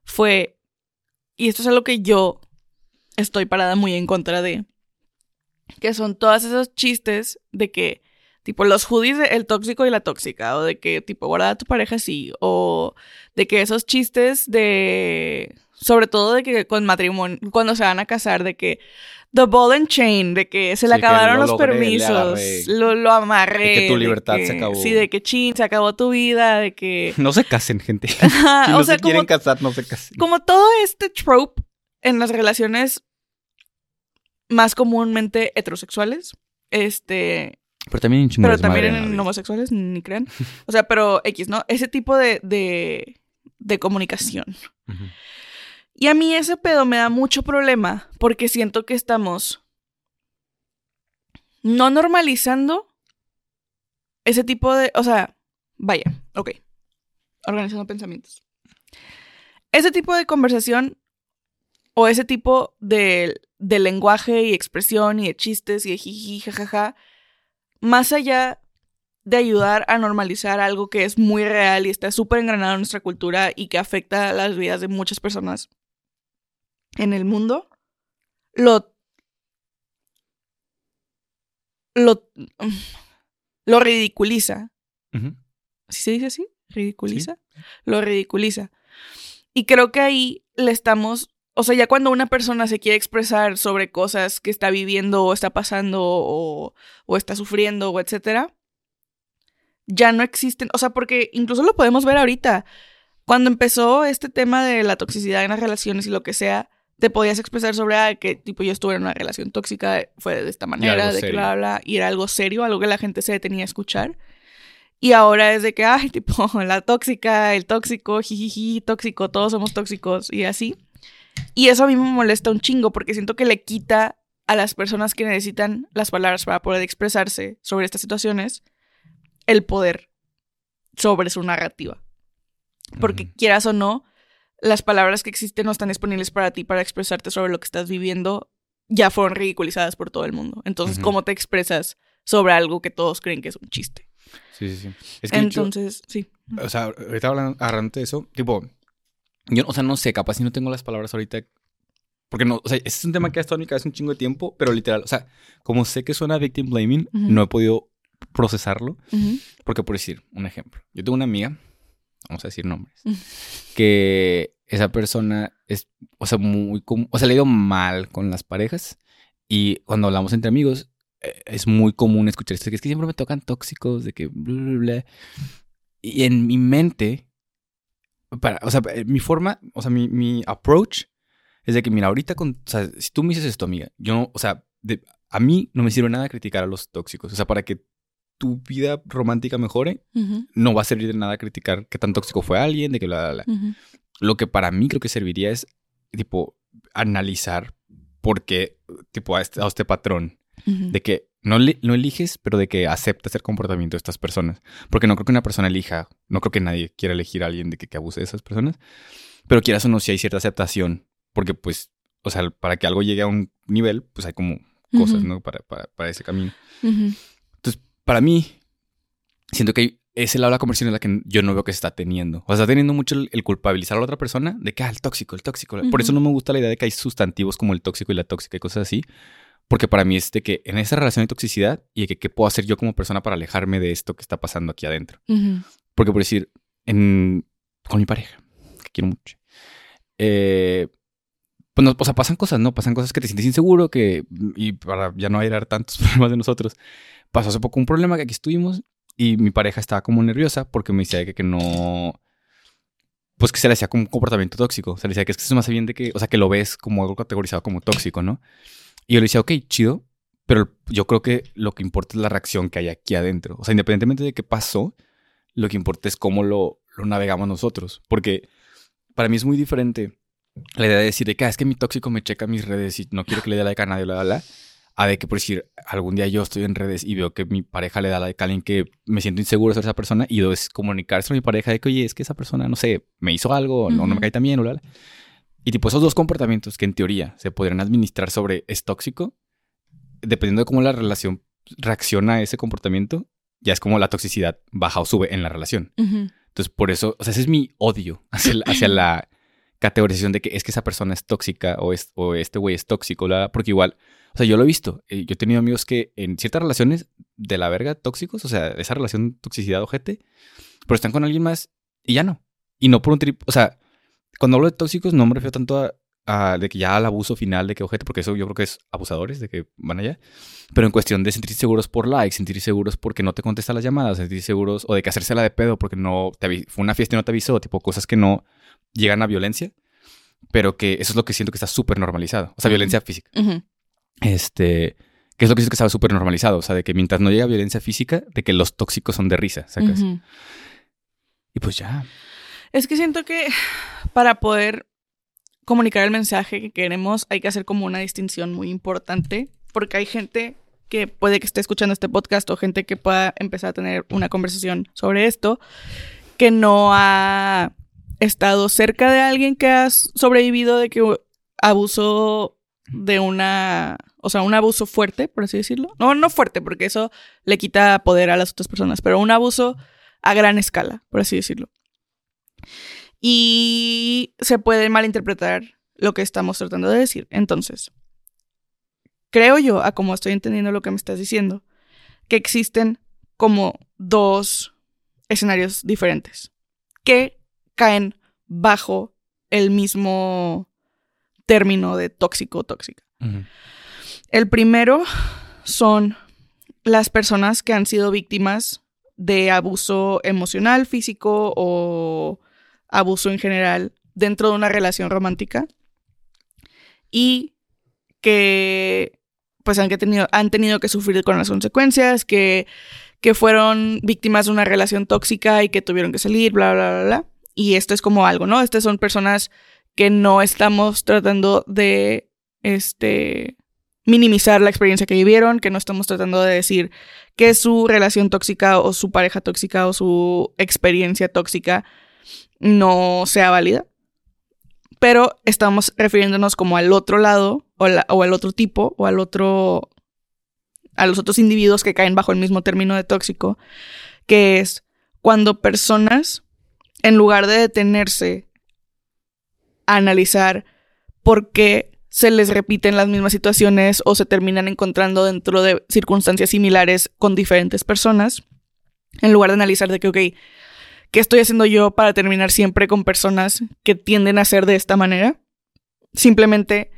fue, y esto es algo que yo estoy parada muy en contra de, que son todos esos chistes de que, tipo, los de el tóxico y la tóxica, o de que, tipo, guarda a tu pareja así, o de que esos chistes de, sobre todo de que con matrimonio, cuando se van a casar, de que The ball and chain, de que se le Sí, acabaron lo los logré, permisos, lo, lo amarré. De que tu libertad que- se acabó. Sí, de que chin, se acabó tu vida, de que... [LAUGHS] No se casen, gente. [LAUGHS] si no o sea, se quieren casar, no se casen. como todo este trope en las relaciones más comúnmente heterosexuales, este, Pero también chingo pero también en en homosexuales, ni crean. O sea, pero X, ¿no? Ese tipo de, de, de comunicación. Ujú. Y a mí ese pedo me da mucho problema porque siento que estamos no normalizando ese tipo de, o sea, vaya, ok, organizando pensamientos. Ese tipo de conversación o ese tipo de, lenguaje y expresión y de chistes y de jiji, jajaja, más allá de ayudar a normalizar algo que es muy real y está súper engranado en nuestra cultura y que afecta las vidas de muchas personas en el mundo, lo lo lo ridiculiza. Ujú. ¿Sí se dice así? ¿Ridiculiza? Lo ridiculiza. Y creo que ahí le estamos, o sea, ya cuando una persona se quiere expresar sobre cosas que está viviendo o está pasando o, o está sufriendo o etcétera, ya no existen, o sea, porque incluso lo podemos ver ahorita. Cuando empezó este tema de la toxicidad en las relaciones y lo que sea, te podías expresar sobre ah, que tipo yo estuve en una relación tóxica, fue de esta manera, de que bla, bla, y era algo serio, algo que la gente se detenía a escuchar. Y ahora es de que, ay, [LAUGHS] tipo, la tóxica, el tóxico, jijiji, tóxico, todos somos tóxicos y así. Y eso a mí me molesta un chingo porque siento que le quita a las personas que necesitan las palabras para poder expresarse sobre estas situaciones el poder sobre su narrativa. Porque quieras o no, las palabras que existen no están disponibles para ti para expresarte sobre lo que estás viviendo, ya fueron ridiculizadas por todo el mundo. Entonces. ¿cómo te expresas sobre algo que todos creen que es un chiste? Sí, sí, sí. Es que Entonces, sí. o sea, ahorita hablando, de eso, tipo, yo, o sea, no sé, capaz si no tengo las palabras ahorita. Porque no, o sea, ese es un tema que ha estado en mi cabeza un chingo de tiempo, pero literal, o sea, como sé que suena victim blaming, no he podido procesarlo. Porque, por decir, un ejemplo, yo tengo una amiga, vamos a decir nombres, Ujú. que esa persona es, o sea, muy, o sea, le ha ido mal con las parejas y cuando hablamos entre amigos eh, es muy común escuchar esto, que es que siempre me tocan tóxicos, de que bla, bla, bla. Y en mi mente, para, o sea, mi forma, o sea, mi, mi approach es de que, mira, ahorita, con, o sea, si tú me dices esto, amiga, yo, no- o sea, de- a mí no me sirve nada criticar a los tóxicos, o sea, para que tu vida romántica mejore, no va a servir de nada criticar qué tan tóxico fue alguien, de que bla, bla, bla. Lo que para mí creo que serviría es, tipo, analizar por qué, tipo, a este, a este patrón. De que no, no eliges, pero de que aceptas el comportamiento de estas personas. Porque no creo que una persona elija, no creo que nadie quiera elegir a alguien de que, que abuse de esas personas. Pero quieras o no, si hay cierta aceptación. Porque, pues, o sea, para que algo llegue a un nivel, pues hay como cosas. ¿no? Para, para, para ese camino. Para mí, siento que ese lado de la conversión es la que yo no veo que se está teniendo. O sea, está teniendo mucho el, el culpabilizar a la otra persona de que, ah, el tóxico, el tóxico. Por eso no me gusta la idea de que hay sustantivos como el tóxico y la tóxica y cosas así. Porque para mí es de que en esa relación hay toxicidad y de que qué puedo hacer yo como persona para alejarme de esto que está pasando aquí adentro. Porque por decir, en, con mi pareja, que quiero mucho, eh, pues no, o sea, pasan cosas, ¿no? Pasan cosas que te sientes inseguro, que, y para ya no airar tantos [LAUGHS] problemas de nosotros, pasó hace poco un problema que aquí estuvimos y mi pareja estaba como nerviosa porque me decía que, no, pues que se le hacía como un comportamiento tóxico, se le decía que es que eso más bien de que, o sea, que lo ves como algo categorizado como tóxico, ¿no? Y yo le decía, ok, chido, pero yo creo que lo que importa es la reacción que hay aquí adentro. O sea, independientemente de qué pasó, lo que importa es cómo lo, lo navegamos nosotros. Porque para mí es muy diferente la idea de decir de que "Ah, es que mi tóxico me checa mis redes y no quiero que le dé like a nadie, bla, bla, bla. A de que, por decir, algún día yo estoy en redes y veo que mi pareja le da like a alguien que me siento inseguro sobre esa persona y es comunicarse a mi pareja de que, oye, es que esa persona, no sé, me hizo algo, o no, no me cae tan bien, bla, bla. Y tipo, esos dos comportamientos que en teoría se podrían administrar sobre es tóxico, dependiendo de cómo la relación reacciona a ese comportamiento, ya es como la toxicidad baja o sube en la relación. Entonces, por eso, o sea, ese es mi odio hacia la categorización de que es que esa persona es tóxica o, es, o este güey es tóxico, bla, porque igual, o sea, yo lo he visto. eh, Yo he tenido amigos que en ciertas relaciones de la verga tóxicos, o sea, esa relación toxicidad ojete, pero están con alguien más y ya no. Y no por un trip, o sea, cuando hablo de tóxicos no me refiero tanto a ah, de que ya al abuso final de que ojete, porque eso yo creo que es abusadores, de que van allá. Pero en cuestión de sentirse seguros por likes, sentirse seguros porque no te contesta las llamadas, sentirse seguros, o de que hacérsela de pedo porque no te fue una fiesta y no te avisó, tipo cosas que no llegan a violencia, pero que eso es lo que siento que está súper normalizado. O sea, violencia física. Este, que es lo que siento que está súper normalizado. O sea, de que mientras no llega violencia física, de que los tóxicos son de risa, ¿sacas? Y pues ya. Es que siento que para poder comunicar el mensaje que queremos hay que hacer como una distinción muy importante, porque hay gente que puede que esté escuchando este podcast o gente que pueda empezar a tener una conversación sobre esto, que no ha estado cerca de alguien que ha sobrevivido de que abuso de una, o sea, un abuso fuerte, por así decirlo. No, no fuerte, porque eso le quita poder a las otras personas, pero un abuso a gran escala, por así decirlo. Y se puede malinterpretar lo que estamos tratando de decir. Entonces, creo yo, a como estoy entendiendo lo que me estás diciendo, que existen como dos escenarios diferentes que caen bajo el mismo término de tóxico o tóxica. El primero son las personas que han sido víctimas de abuso emocional, físico o abuso en general dentro de una relación romántica y que pues han, que tenido, han tenido que sufrir con las consecuencias, que, que fueron víctimas de una relación tóxica y que tuvieron que salir, bla, bla, bla, bla. Y esto es como algo, ¿no? Estas son personas que no estamos tratando de, este, minimizar la experiencia que vivieron, que no estamos tratando de decir que su relación tóxica o su pareja tóxica o su experiencia tóxica no sea válida. Pero estamos refiriéndonos como al otro lado o, o al otro tipo o al otro a los otros individuos que caen bajo el mismo término de tóxico, que es cuando personas en lugar de detenerse a analizar por qué se les repiten las mismas situaciones o se terminan encontrando dentro de circunstancias similares con diferentes personas, en lugar de analizar de que, ok, ¿qué estoy haciendo yo para terminar siempre con personas que tienden a ser de esta manera? Simplemente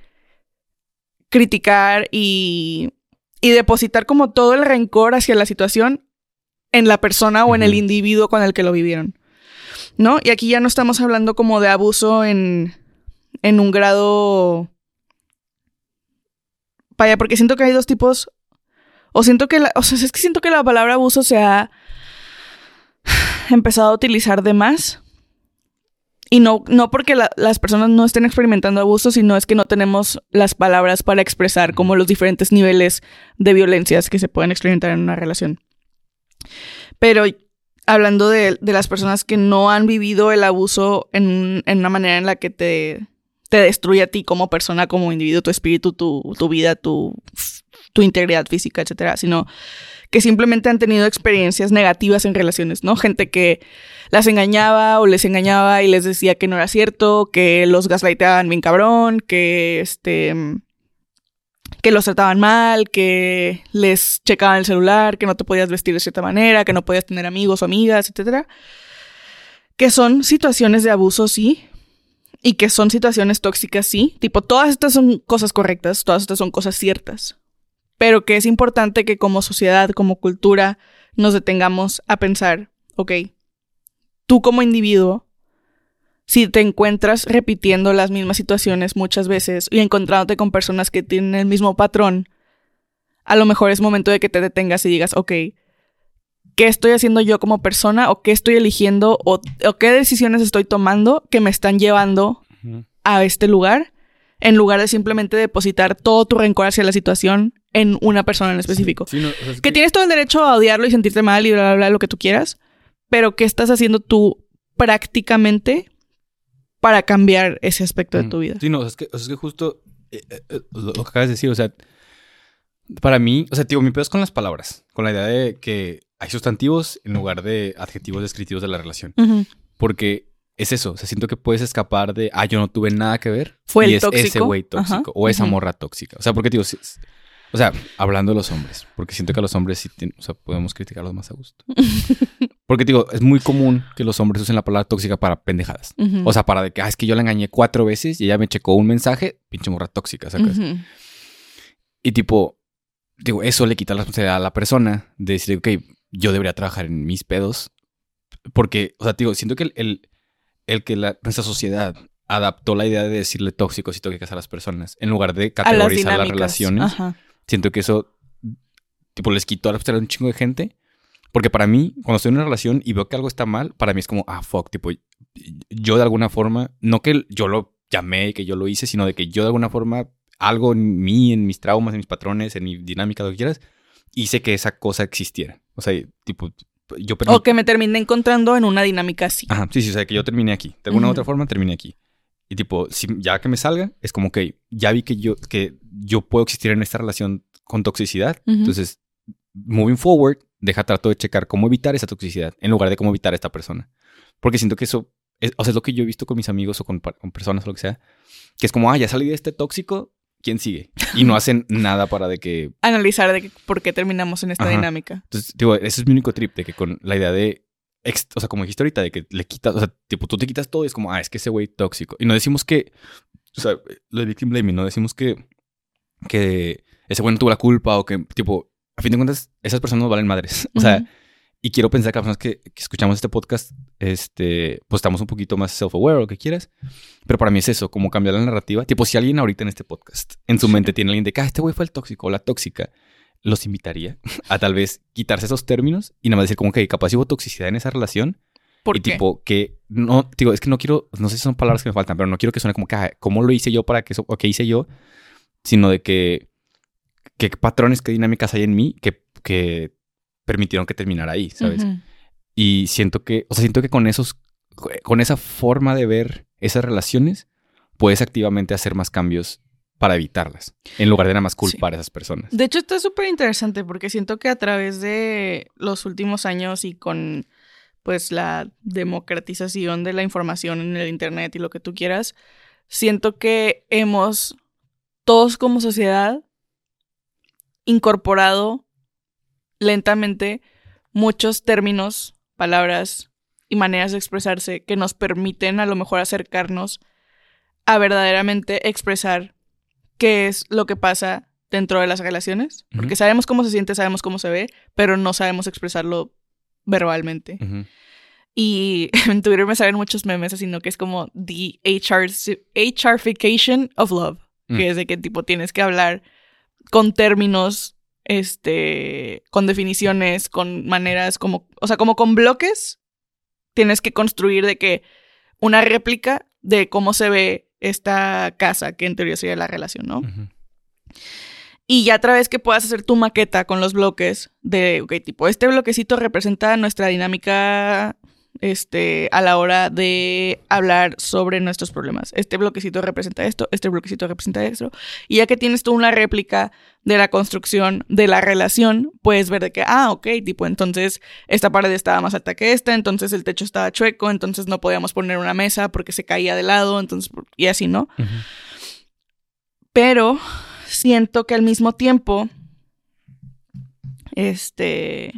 criticar y, y depositar como todo el rencor hacia la situación en la persona o en el individuo con el que lo vivieron. ¿No? Y aquí ya no estamos hablando como de abuso en, en un grado... Vaya, porque siento que hay dos tipos... O siento que la... O sea, es que siento que la palabra abuso se ha empezado a utilizar de más. Y no, no porque la- las personas no estén experimentando abuso, sino es que no tenemos las palabras para expresar como los diferentes niveles de violencias que se pueden experimentar en una relación. Pero hablando de, de las personas que no han vivido el abuso en, en una manera en la que te, te destruye a ti como persona, como individuo, tu espíritu, tu, tu vida, tu, tu integridad física, etcétera, sino que simplemente han tenido experiencias negativas en relaciones, ¿no? Gente que las engañaba o les engañaba y les decía que no era cierto, que los gaslighteaban bien cabrón, que este que los trataban mal, que les checaban el celular, que no te podías vestir de cierta manera, que no podías tener amigos o amigas, etcétera. Que son situaciones de abuso, sí, y que son situaciones tóxicas, sí. Tipo, todas estas son cosas correctas, todas estas son cosas ciertas. Pero que es importante que como sociedad, como cultura, nos detengamos a pensar, ok, tú como individuo, si te encuentras repitiendo las mismas situaciones muchas veces y encontrándote con personas que tienen el mismo patrón, a lo mejor es momento de que te detengas y digas, ok, ¿qué estoy haciendo yo como persona o qué estoy eligiendo o, o qué decisiones estoy tomando que me están llevando a este lugar? En lugar de simplemente depositar todo tu rencor hacia la situación en una persona en específico. Sí, no, o sea, es Que tienes todo el derecho a odiarlo y sentirte mal y bla, bla, bla, lo que tú quieras, pero ¿qué estás haciendo tú prácticamente para cambiar ese aspecto de tu vida? Sí, no, es que, es que justo eh, eh, lo, lo que acabas de decir, o sea, para mí, o sea, tío, mi pedo es con las palabras, con la idea de que hay sustantivos en lugar de adjetivos descriptivos de la relación. Porque es eso, o sea, siento que puedes escapar de, ah, yo no tuve nada que ver. Fue y el es tóxico. ese güey tóxico Ajá. o esa morra tóxica. O sea, porque, digo, o sea, hablando de los hombres, porque siento que a los hombres sí, o sea, podemos criticarlos más a gusto. [LAUGHS] Porque digo, es muy común que los hombres usen la palabra tóxica para pendejadas. Ujú. O sea, para de que, ah, es que yo la engañé cuatro veces y ella me checó un mensaje, pinche morra tóxica, ¿sacas? Ujú. Y tipo, digo, eso le quita la responsabilidad a la persona de decir, ok, yo debería trabajar en mis pedos. Porque, o sea, digo, siento que el, el, el que la, nuestra sociedad adaptó la idea de decirle tóxicos y tóxicas a las personas en lugar de las categorizar las, dinámicas. relaciones. Ajá. Siento que eso, tipo, les quitó a un chingo de gente. Porque para mí, cuando estoy en una relación y veo que algo está mal, para mí es como, ah, fuck, tipo, yo de alguna forma, no que yo lo llamé que yo lo hice, sino de que yo de alguna forma, algo en mí, en mis traumas, en mis patrones, en mi dinámica, lo que quieras, hice que esa cosa existiera. O sea, tipo, yo permití- O que me terminé encontrando en una dinámica así. Ajá, sí, sí, o sea, que yo terminé aquí. De alguna u Ujú. otra forma terminé aquí. Y tipo, si, ya que me salga, es como que ya vi que yo, que yo puedo existir en esta relación con toxicidad. Ujú. Entonces, moving forward, deja trato de checar cómo evitar esa toxicidad en lugar de cómo evitar a esta persona. Porque siento que eso, es, o sea, es lo que yo he visto con mis amigos o con, personas o lo que sea, que es como, ah, ya salí de este tóxico, ¿quién sigue? Y no hacen [LAUGHS] nada para de que Analizar de que- por qué terminamos en esta Ajá. dinámica. Entonces, digo, ese es mi único trip de que con la idea de. ex- o sea, como dijiste ahorita, de que le quitas. O sea, tipo, tú te quitas todo y es como, ah, es que ese güey tóxico. Y no decimos que. O sea, lo de victim blaming, no decimos que. Que ese güey no tuvo la culpa o que, tipo, a fin de cuentas, esas personas no valen madres. [LAUGHS] O sea, y quiero pensar que las personas que, que escuchamos este podcast, este, pues estamos un poquito más self-aware o lo que quieras. Pero para mí es eso, como cambiar la narrativa. Tipo, si alguien ahorita en este podcast, en su mente tiene alguien de que, ah, este güey fue el tóxico o la tóxica, los invitaría [LAUGHS] a tal vez quitarse esos términos y nada más decir como que capaz hubo toxicidad en esa relación. ¿Por y qué? tipo, que no, digo, es que no quiero, no sé si son palabras que me faltan, pero no quiero que suene como que, ah, ¿cómo lo hice yo para que eso, o qué hice yo? Sino de que, qué patrones, qué dinámicas hay en mí que, que permitieron que terminara ahí, ¿sabes? Y siento que, o sea, siento que con esos, con esa forma de ver esas relaciones, puedes activamente hacer más cambios para evitarlas, en lugar de nada más culpar a esas personas. De hecho, esto es súper interesante porque siento que a través de los últimos años y con pues la democratización de la información en el internet y lo que tú quieras, siento que hemos todos como sociedad incorporado lentamente muchos términos, palabras y maneras de expresarse que nos permiten a lo mejor acercarnos a verdaderamente expresar qué es lo que pasa dentro de las relaciones, porque sabemos cómo se siente, sabemos cómo se ve, pero no sabemos expresarlo verbalmente. Y [LAUGHS] en Twitter me salen muchos memes, así, ¿no? Que es como the HR, HRification of love, Mm. que es de que tipo tienes que hablar con términos, este, con definiciones, con maneras, como, o sea, como con bloques, tienes que construir de que una réplica de cómo se ve esta casa, que en teoría sería la relación, ¿no? Y ya a través que puedas hacer tu maqueta con los bloques de, ok, tipo, este bloquecito representa nuestra dinámica este, a la hora de hablar sobre nuestros problemas. Este bloquecito representa esto, este bloquecito representa esto. Y ya que tienes tú una réplica de la construcción de la relación, puedes ver de que, ah, ok, tipo, entonces esta pared estaba más alta que esta, entonces el techo estaba chueco, entonces no podíamos poner una mesa porque se caía de lado, entonces, y así, ¿no? Pero siento que al mismo tiempo, este,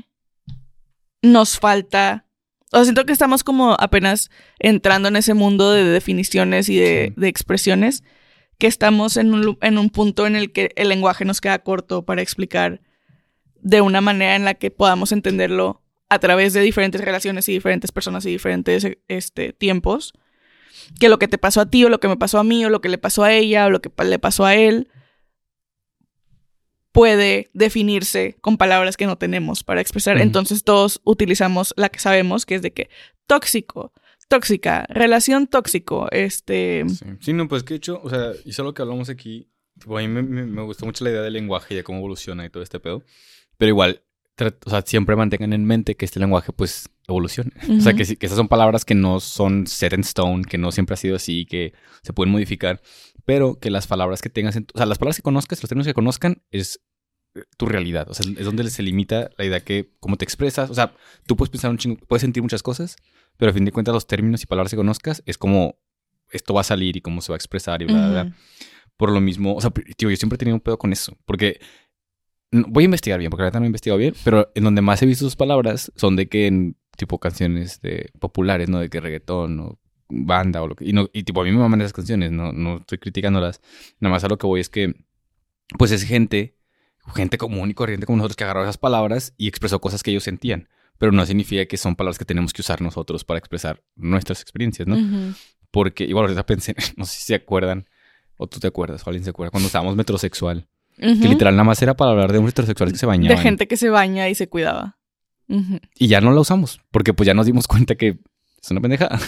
nos falta, o sea, siento que estamos como apenas entrando en ese mundo de definiciones y de, Sí. de expresiones, que estamos en un, en un punto en el que el lenguaje nos queda corto para explicar de una manera en la que podamos entenderlo a través de diferentes relaciones y diferentes personas y diferentes este, tiempos que lo que te pasó a ti o lo que me pasó a mí o lo que le pasó a ella o lo que le pasó a él puede definirse con palabras que no tenemos para expresar. Ujú. Entonces todos utilizamos la que sabemos, que es de que tóxico, tóxica, relación tóxico, este... Sí. Sí, no, pues que de hecho, o sea, y solo que hablamos aquí, tipo, a mí me, me, me gustó mucho la idea del lenguaje y de cómo evoluciona y todo este pedo. Pero igual, o sea, siempre mantengan en mente que este lenguaje, pues, evoluciona. [LAUGHS] O sea, que, que esas son palabras que no son set in stone, que no siempre ha sido así, que se pueden modificar, pero que las palabras que tengas, en tu- o sea, las palabras que conozcas, los términos que conozcan, es eh, tu realidad. O sea, es donde se limita la idea que, cómo te expresas. O sea, tú puedes pensar un chingo, puedes sentir muchas cosas, pero a fin de cuentas los términos y palabras que conozcas es como esto va a salir y cómo se va a expresar y bla, bla, bla. Por lo mismo, o sea, tío, yo siempre he tenido un pedo con eso, porque voy a investigar bien, porque la verdad no he investigado bien, pero en donde más he visto sus palabras son de que en tipo canciones de populares, ¿no? De que reggaetón o banda o lo que... Y, no, y tipo, a mí me maman esas canciones, no, no estoy criticándolas. Nada más a lo que voy es que, pues es gente, gente común y corriente como nosotros que agarró esas palabras y expresó cosas que ellos sentían. Pero no significa que son palabras que tenemos que usar nosotros para expresar nuestras experiencias, ¿no? Porque igual ahorita pensé, [LAUGHS] no sé si se acuerdan, o tú te acuerdas, o alguien se acuerda, cuando estábamos metrosexual, que Ujú. literal nada más era para hablar de hombres heterosexuales que se bañaban. De gente que se baña y se cuidaba. Ujú. Y ya no la usamos, porque pues ya nos dimos cuenta que es una pendejada.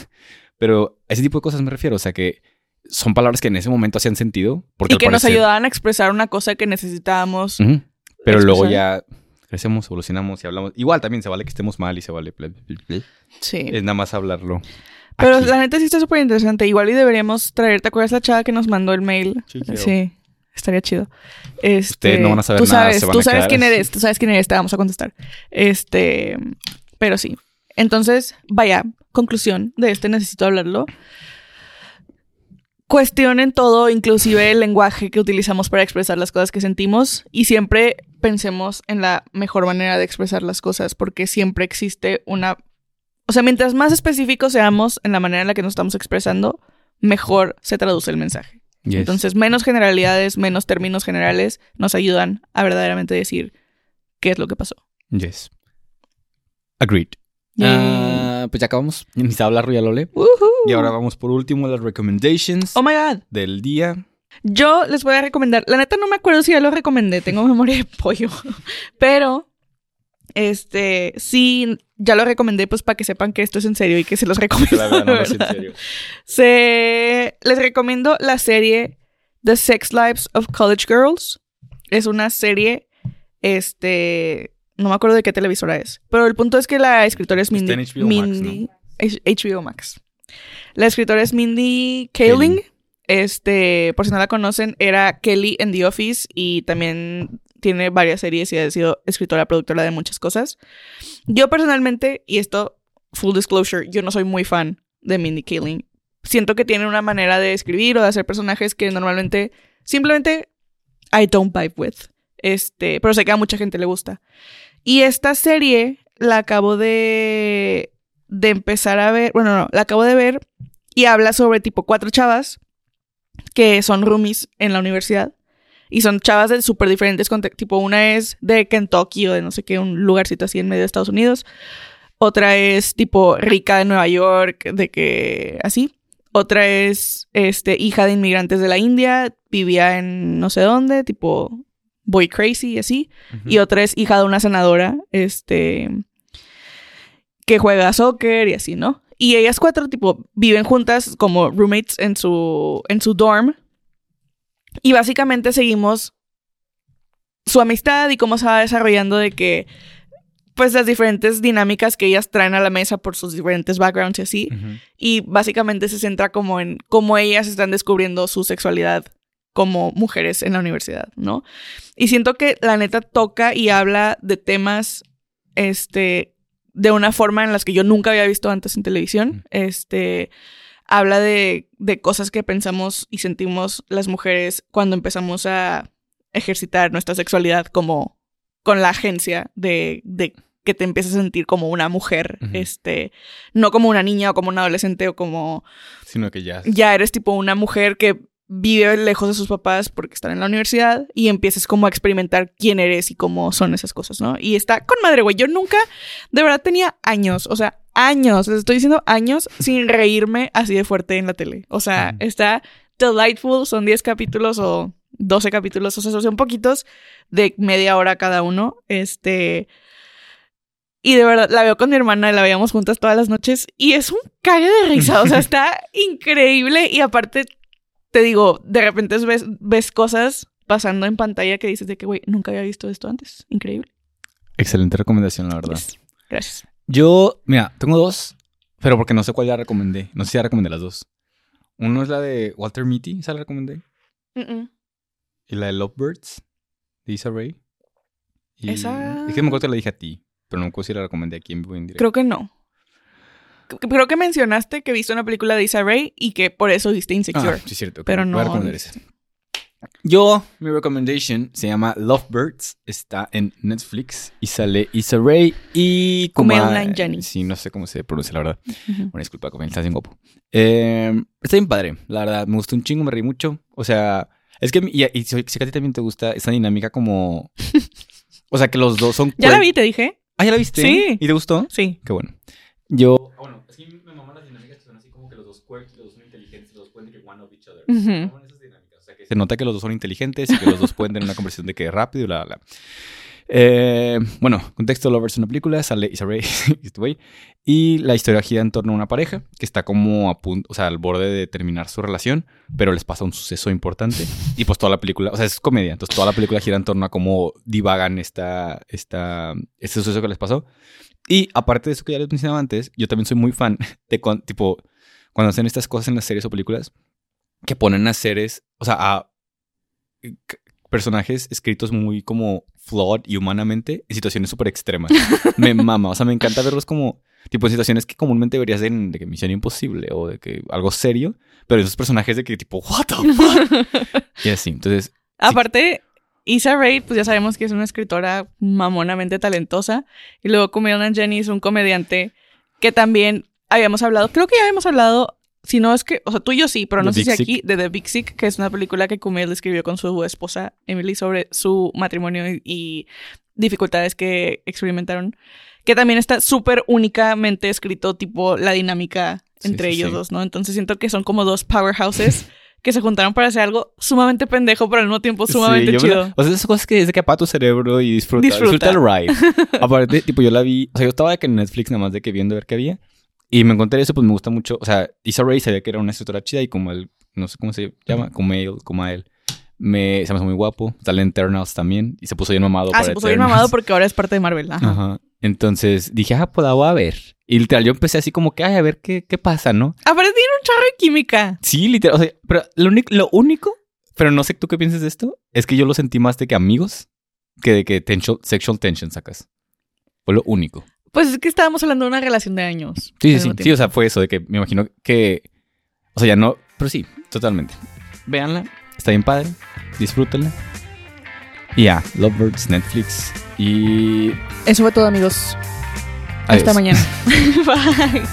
Pero a ese tipo de cosas me refiero, o sea que son palabras que en ese momento hacían sentido. Porque Y que nos parecer- ayudaban a expresar una cosa que necesitábamos. Ujú. Pero luego expresar. ya crecemos, evolucionamos y hablamos. Igual también se vale que estemos mal y se vale. Sí. Es nada más hablarlo. Pero aquí. la neta sí está súper interesante. Igual y deberíamos traer, ¿te acuerdas la chava que nos mandó el mail? Sí. Sí, estaría chido. Este, Ustedes no van a saber tú nada, Sabes, se van tú a sabes quedar quién eres, tú sabes quién eres, te vamos a contestar. Este, pero sí. Entonces, vaya, conclusión de este necesito hablarlo. Cuestionen todo, inclusive el lenguaje que utilizamos para expresar las cosas que sentimos y siempre pensemos en la mejor manera de expresar las cosas porque siempre existe una... O sea, mientras más específicos seamos en la manera en la que nos estamos expresando, mejor se traduce el mensaje. Yes. Entonces, menos generalidades, menos términos generales nos ayudan a verdaderamente decir qué es lo que pasó. Yes. Agreed. Ah, pues ya acabamos. [LAUGHS] Hablar ya lo leí. Woohoo. Y ahora vamos por último a las recommendations Oh my god. del día. Yo les voy a recomendar. La neta no me acuerdo si ya lo recomendé. Tengo memoria de pollo. [LAUGHS] Pero, este, sí, ya lo recomendé, pues para que sepan que esto es en serio y que se los recomiendo. La verdad, no, [LAUGHS] es en serio. Se les recomiendo la serie The Sex Lives of College Girls. Es una serie, este, no me acuerdo de qué televisora es, pero el punto es que la escritora es Mindy. Está en HBO Max, Mindy H- HBO Max. La escritora es Mindy Kaling. Kaling. Este, por si no la conocen, era Kelly en The Office y también tiene varias series y ha sido escritora, productora de muchas cosas. Yo personalmente, y esto, full disclosure, yo no soy muy fan de Mindy Kaling. Siento que tiene una manera de escribir o de hacer personajes que normalmente simplemente I don't vibe with. Este, pero sé que a mucha gente le gusta. Y esta serie la acabo de de empezar a ver, bueno, no, la acabo de ver y habla sobre tipo cuatro chavas que son roomies en la universidad. Y son chavas de súper diferentes contextos. Tipo, una es de Kentucky o de no sé qué, un lugarcito así en medio de Estados Unidos. Otra es tipo rica de Nueva York, de que así. Otra es este, hija de inmigrantes de la India, vivía en no sé dónde, tipo boy crazy y así. Y otra es hija de una senadora, este, que juega soccer y así, ¿no? Y ellas cuatro, tipo, viven juntas como roommates en su, en su dorm. Y básicamente seguimos su amistad y cómo se va desarrollando de que, pues, las diferentes dinámicas que ellas traen a la mesa por sus diferentes backgrounds y así. Y básicamente se centra como en cómo ellas están descubriendo su sexualidad como mujeres en la universidad, ¿no? Y siento que la neta toca y habla de temas, este, de una forma en las que yo nunca había visto antes en televisión. Este, habla de, de cosas que pensamos y sentimos las mujeres cuando empezamos a ejercitar nuestra sexualidad como con la agencia de, de que te empiezas a sentir como una mujer, este, no como una niña o como un adolescente o como Sino que ya. ya eres tipo una mujer que vive lejos de sus papás porque están en la universidad y empiezas como a experimentar quién eres y cómo son esas cosas, ¿no? Y está con madre, güey. Yo nunca, de verdad tenía años, o sea, años, les estoy diciendo años sin reírme así de fuerte en la tele. O sea, está delightful, son 10 capítulos o 12 capítulos, o sea, son poquitos de media hora cada uno. Este... Y de verdad, la veo con mi hermana, la veíamos juntas todas las noches y es un cague de risa, o sea, [LAUGHS] está increíble y aparte, te digo, de repente ves, ves cosas pasando en pantalla que dices de que, güey, nunca había visto esto antes, increíble. Excelente recomendación, la verdad. Yes. Gracias. Yo, mira, tengo dos, pero porque no sé cuál ya recomendé. No sé si ya recomendé las dos. Uno es la de Walter Mitty, esa la recomendé. Y la de Lovebirds, de Issa Rae. Y Esa- Es que me acuerdo que la dije a ti, pero no me acuerdo si la recomendé aquí en vivo en directo. Creo que no. Creo que mencionaste que viste una película de Issa Rae y que por eso viste Insecure. Ah, sí, es cierto. pero voy no. a recomendar esa. Yo, mi recommendation se llama Lovebirds. Está en Netflix y sale Issa Rae y Kumail Kuma- Nanjiani. Sí, no sé cómo se pronuncia, la verdad. Ujú. Una disculpa, Kumail, estás bien guapo. Eh, está bien padre, la verdad. Me gustó un chingo, me reí mucho. O sea, es que, y, y sé que a ti también te gusta esa dinámica como... [LAUGHS] O sea, que los dos son... Ya la vi, te dije. Ah, ¿ya la viste? Sí. ¿Y te gustó? Sí. Qué bueno. Yo... Bueno, es que me maman las dinámicas que son así como que los dos quirky, los dos son inteligentes, los dos pueden decir one of each other. Ujú. Me maman esas dinámicas. O sea, que se nota que los dos son inteligentes y que los dos pueden tener una conversación de que rápido y bla, bla, bla. Eh, bueno, contexto, Lovers es una película, sale Issa Rae y [LAUGHS] este güey, y la historia gira en torno a una pareja que está como a punto, o sea, al borde de terminar su relación, pero les pasa un suceso importante y pues toda la película, o sea, es comedia, entonces toda la película gira en torno a cómo divagan esta, esta, este suceso que les pasó. Y aparte de eso que ya les mencionaba antes, yo también soy muy fan [LAUGHS] de cuando, tipo, cuando hacen estas cosas en las series o películas, que ponen a seres, o sea, a c- personajes escritos muy como flawed y humanamente en situaciones súper extremas. [LAUGHS] me mama, o sea, me encanta verlos como, tipo, en situaciones que comúnmente verías en de que misión imposible o de que algo serio, pero esos personajes de que tipo, what the fuck? [LAUGHS] y así, entonces, Aparte, Issa Rae, pues ya sabemos que es una escritora mamonamente talentosa. Y luego Kumail Nanjiani es un comediante que también habíamos hablado, creo que ya habíamos hablado, si no es que, o sea, tú y yo sí, pero no The sé si aquí, de The Big Sick, que es una película que Kumail escribió con su esposa Emily sobre su matrimonio y, dificultades que experimentaron. Que también está súper únicamente escrito, tipo la dinámica Sí, entre sí, ellos sí. dos, ¿no? Entonces siento que son como dos powerhouses [LAUGHS] que se juntaron para hacer algo sumamente pendejo, pero al mismo tiempo sumamente Sí, me chido. o sea, esas cosas que es de que apaga tu cerebro y disfruta. Disfruta. Disfruta, el ride. [LAUGHS] Aparte, tipo, yo la vi. O sea, yo estaba de que en Netflix nada más de que viendo a ver qué había. Y me encontré eso, pues me gusta mucho. O sea, Issa Rae sabía que era una escritora chida y como él, no sé cómo se llama, como él, como él. Me, se me hace muy guapo. Sale en Eternals también. Y se puso bien mamado Ah, para se puso bien Eternals. mamado porque ahora es parte de Marvel. Ajá. Ajá. Entonces dije, ah, pues la voy a ver. Y literal, yo empecé así como que, ay, a ver qué, qué pasa, ¿no? Aparte tiene un chorro de química. Sí, literal. O sea, pero lo único, lo único, pero no sé tú qué piensas de esto, es que yo lo sentí más de que amigos que de que tension- sexual tension sacas. Fue lo único. Pues es que estábamos hablando de una relación de años. Sí, sí, sí. Sí, o sea, fue eso de que me imagino que. O sea, ya no. Pero sí, totalmente. Véanla. Está bien padre. Disfrútenla. Y ya, Lovebirds, Netflix. Y. Eso fue todo, amigos. adiós. Hasta mañana. [LAUGHS] Bye.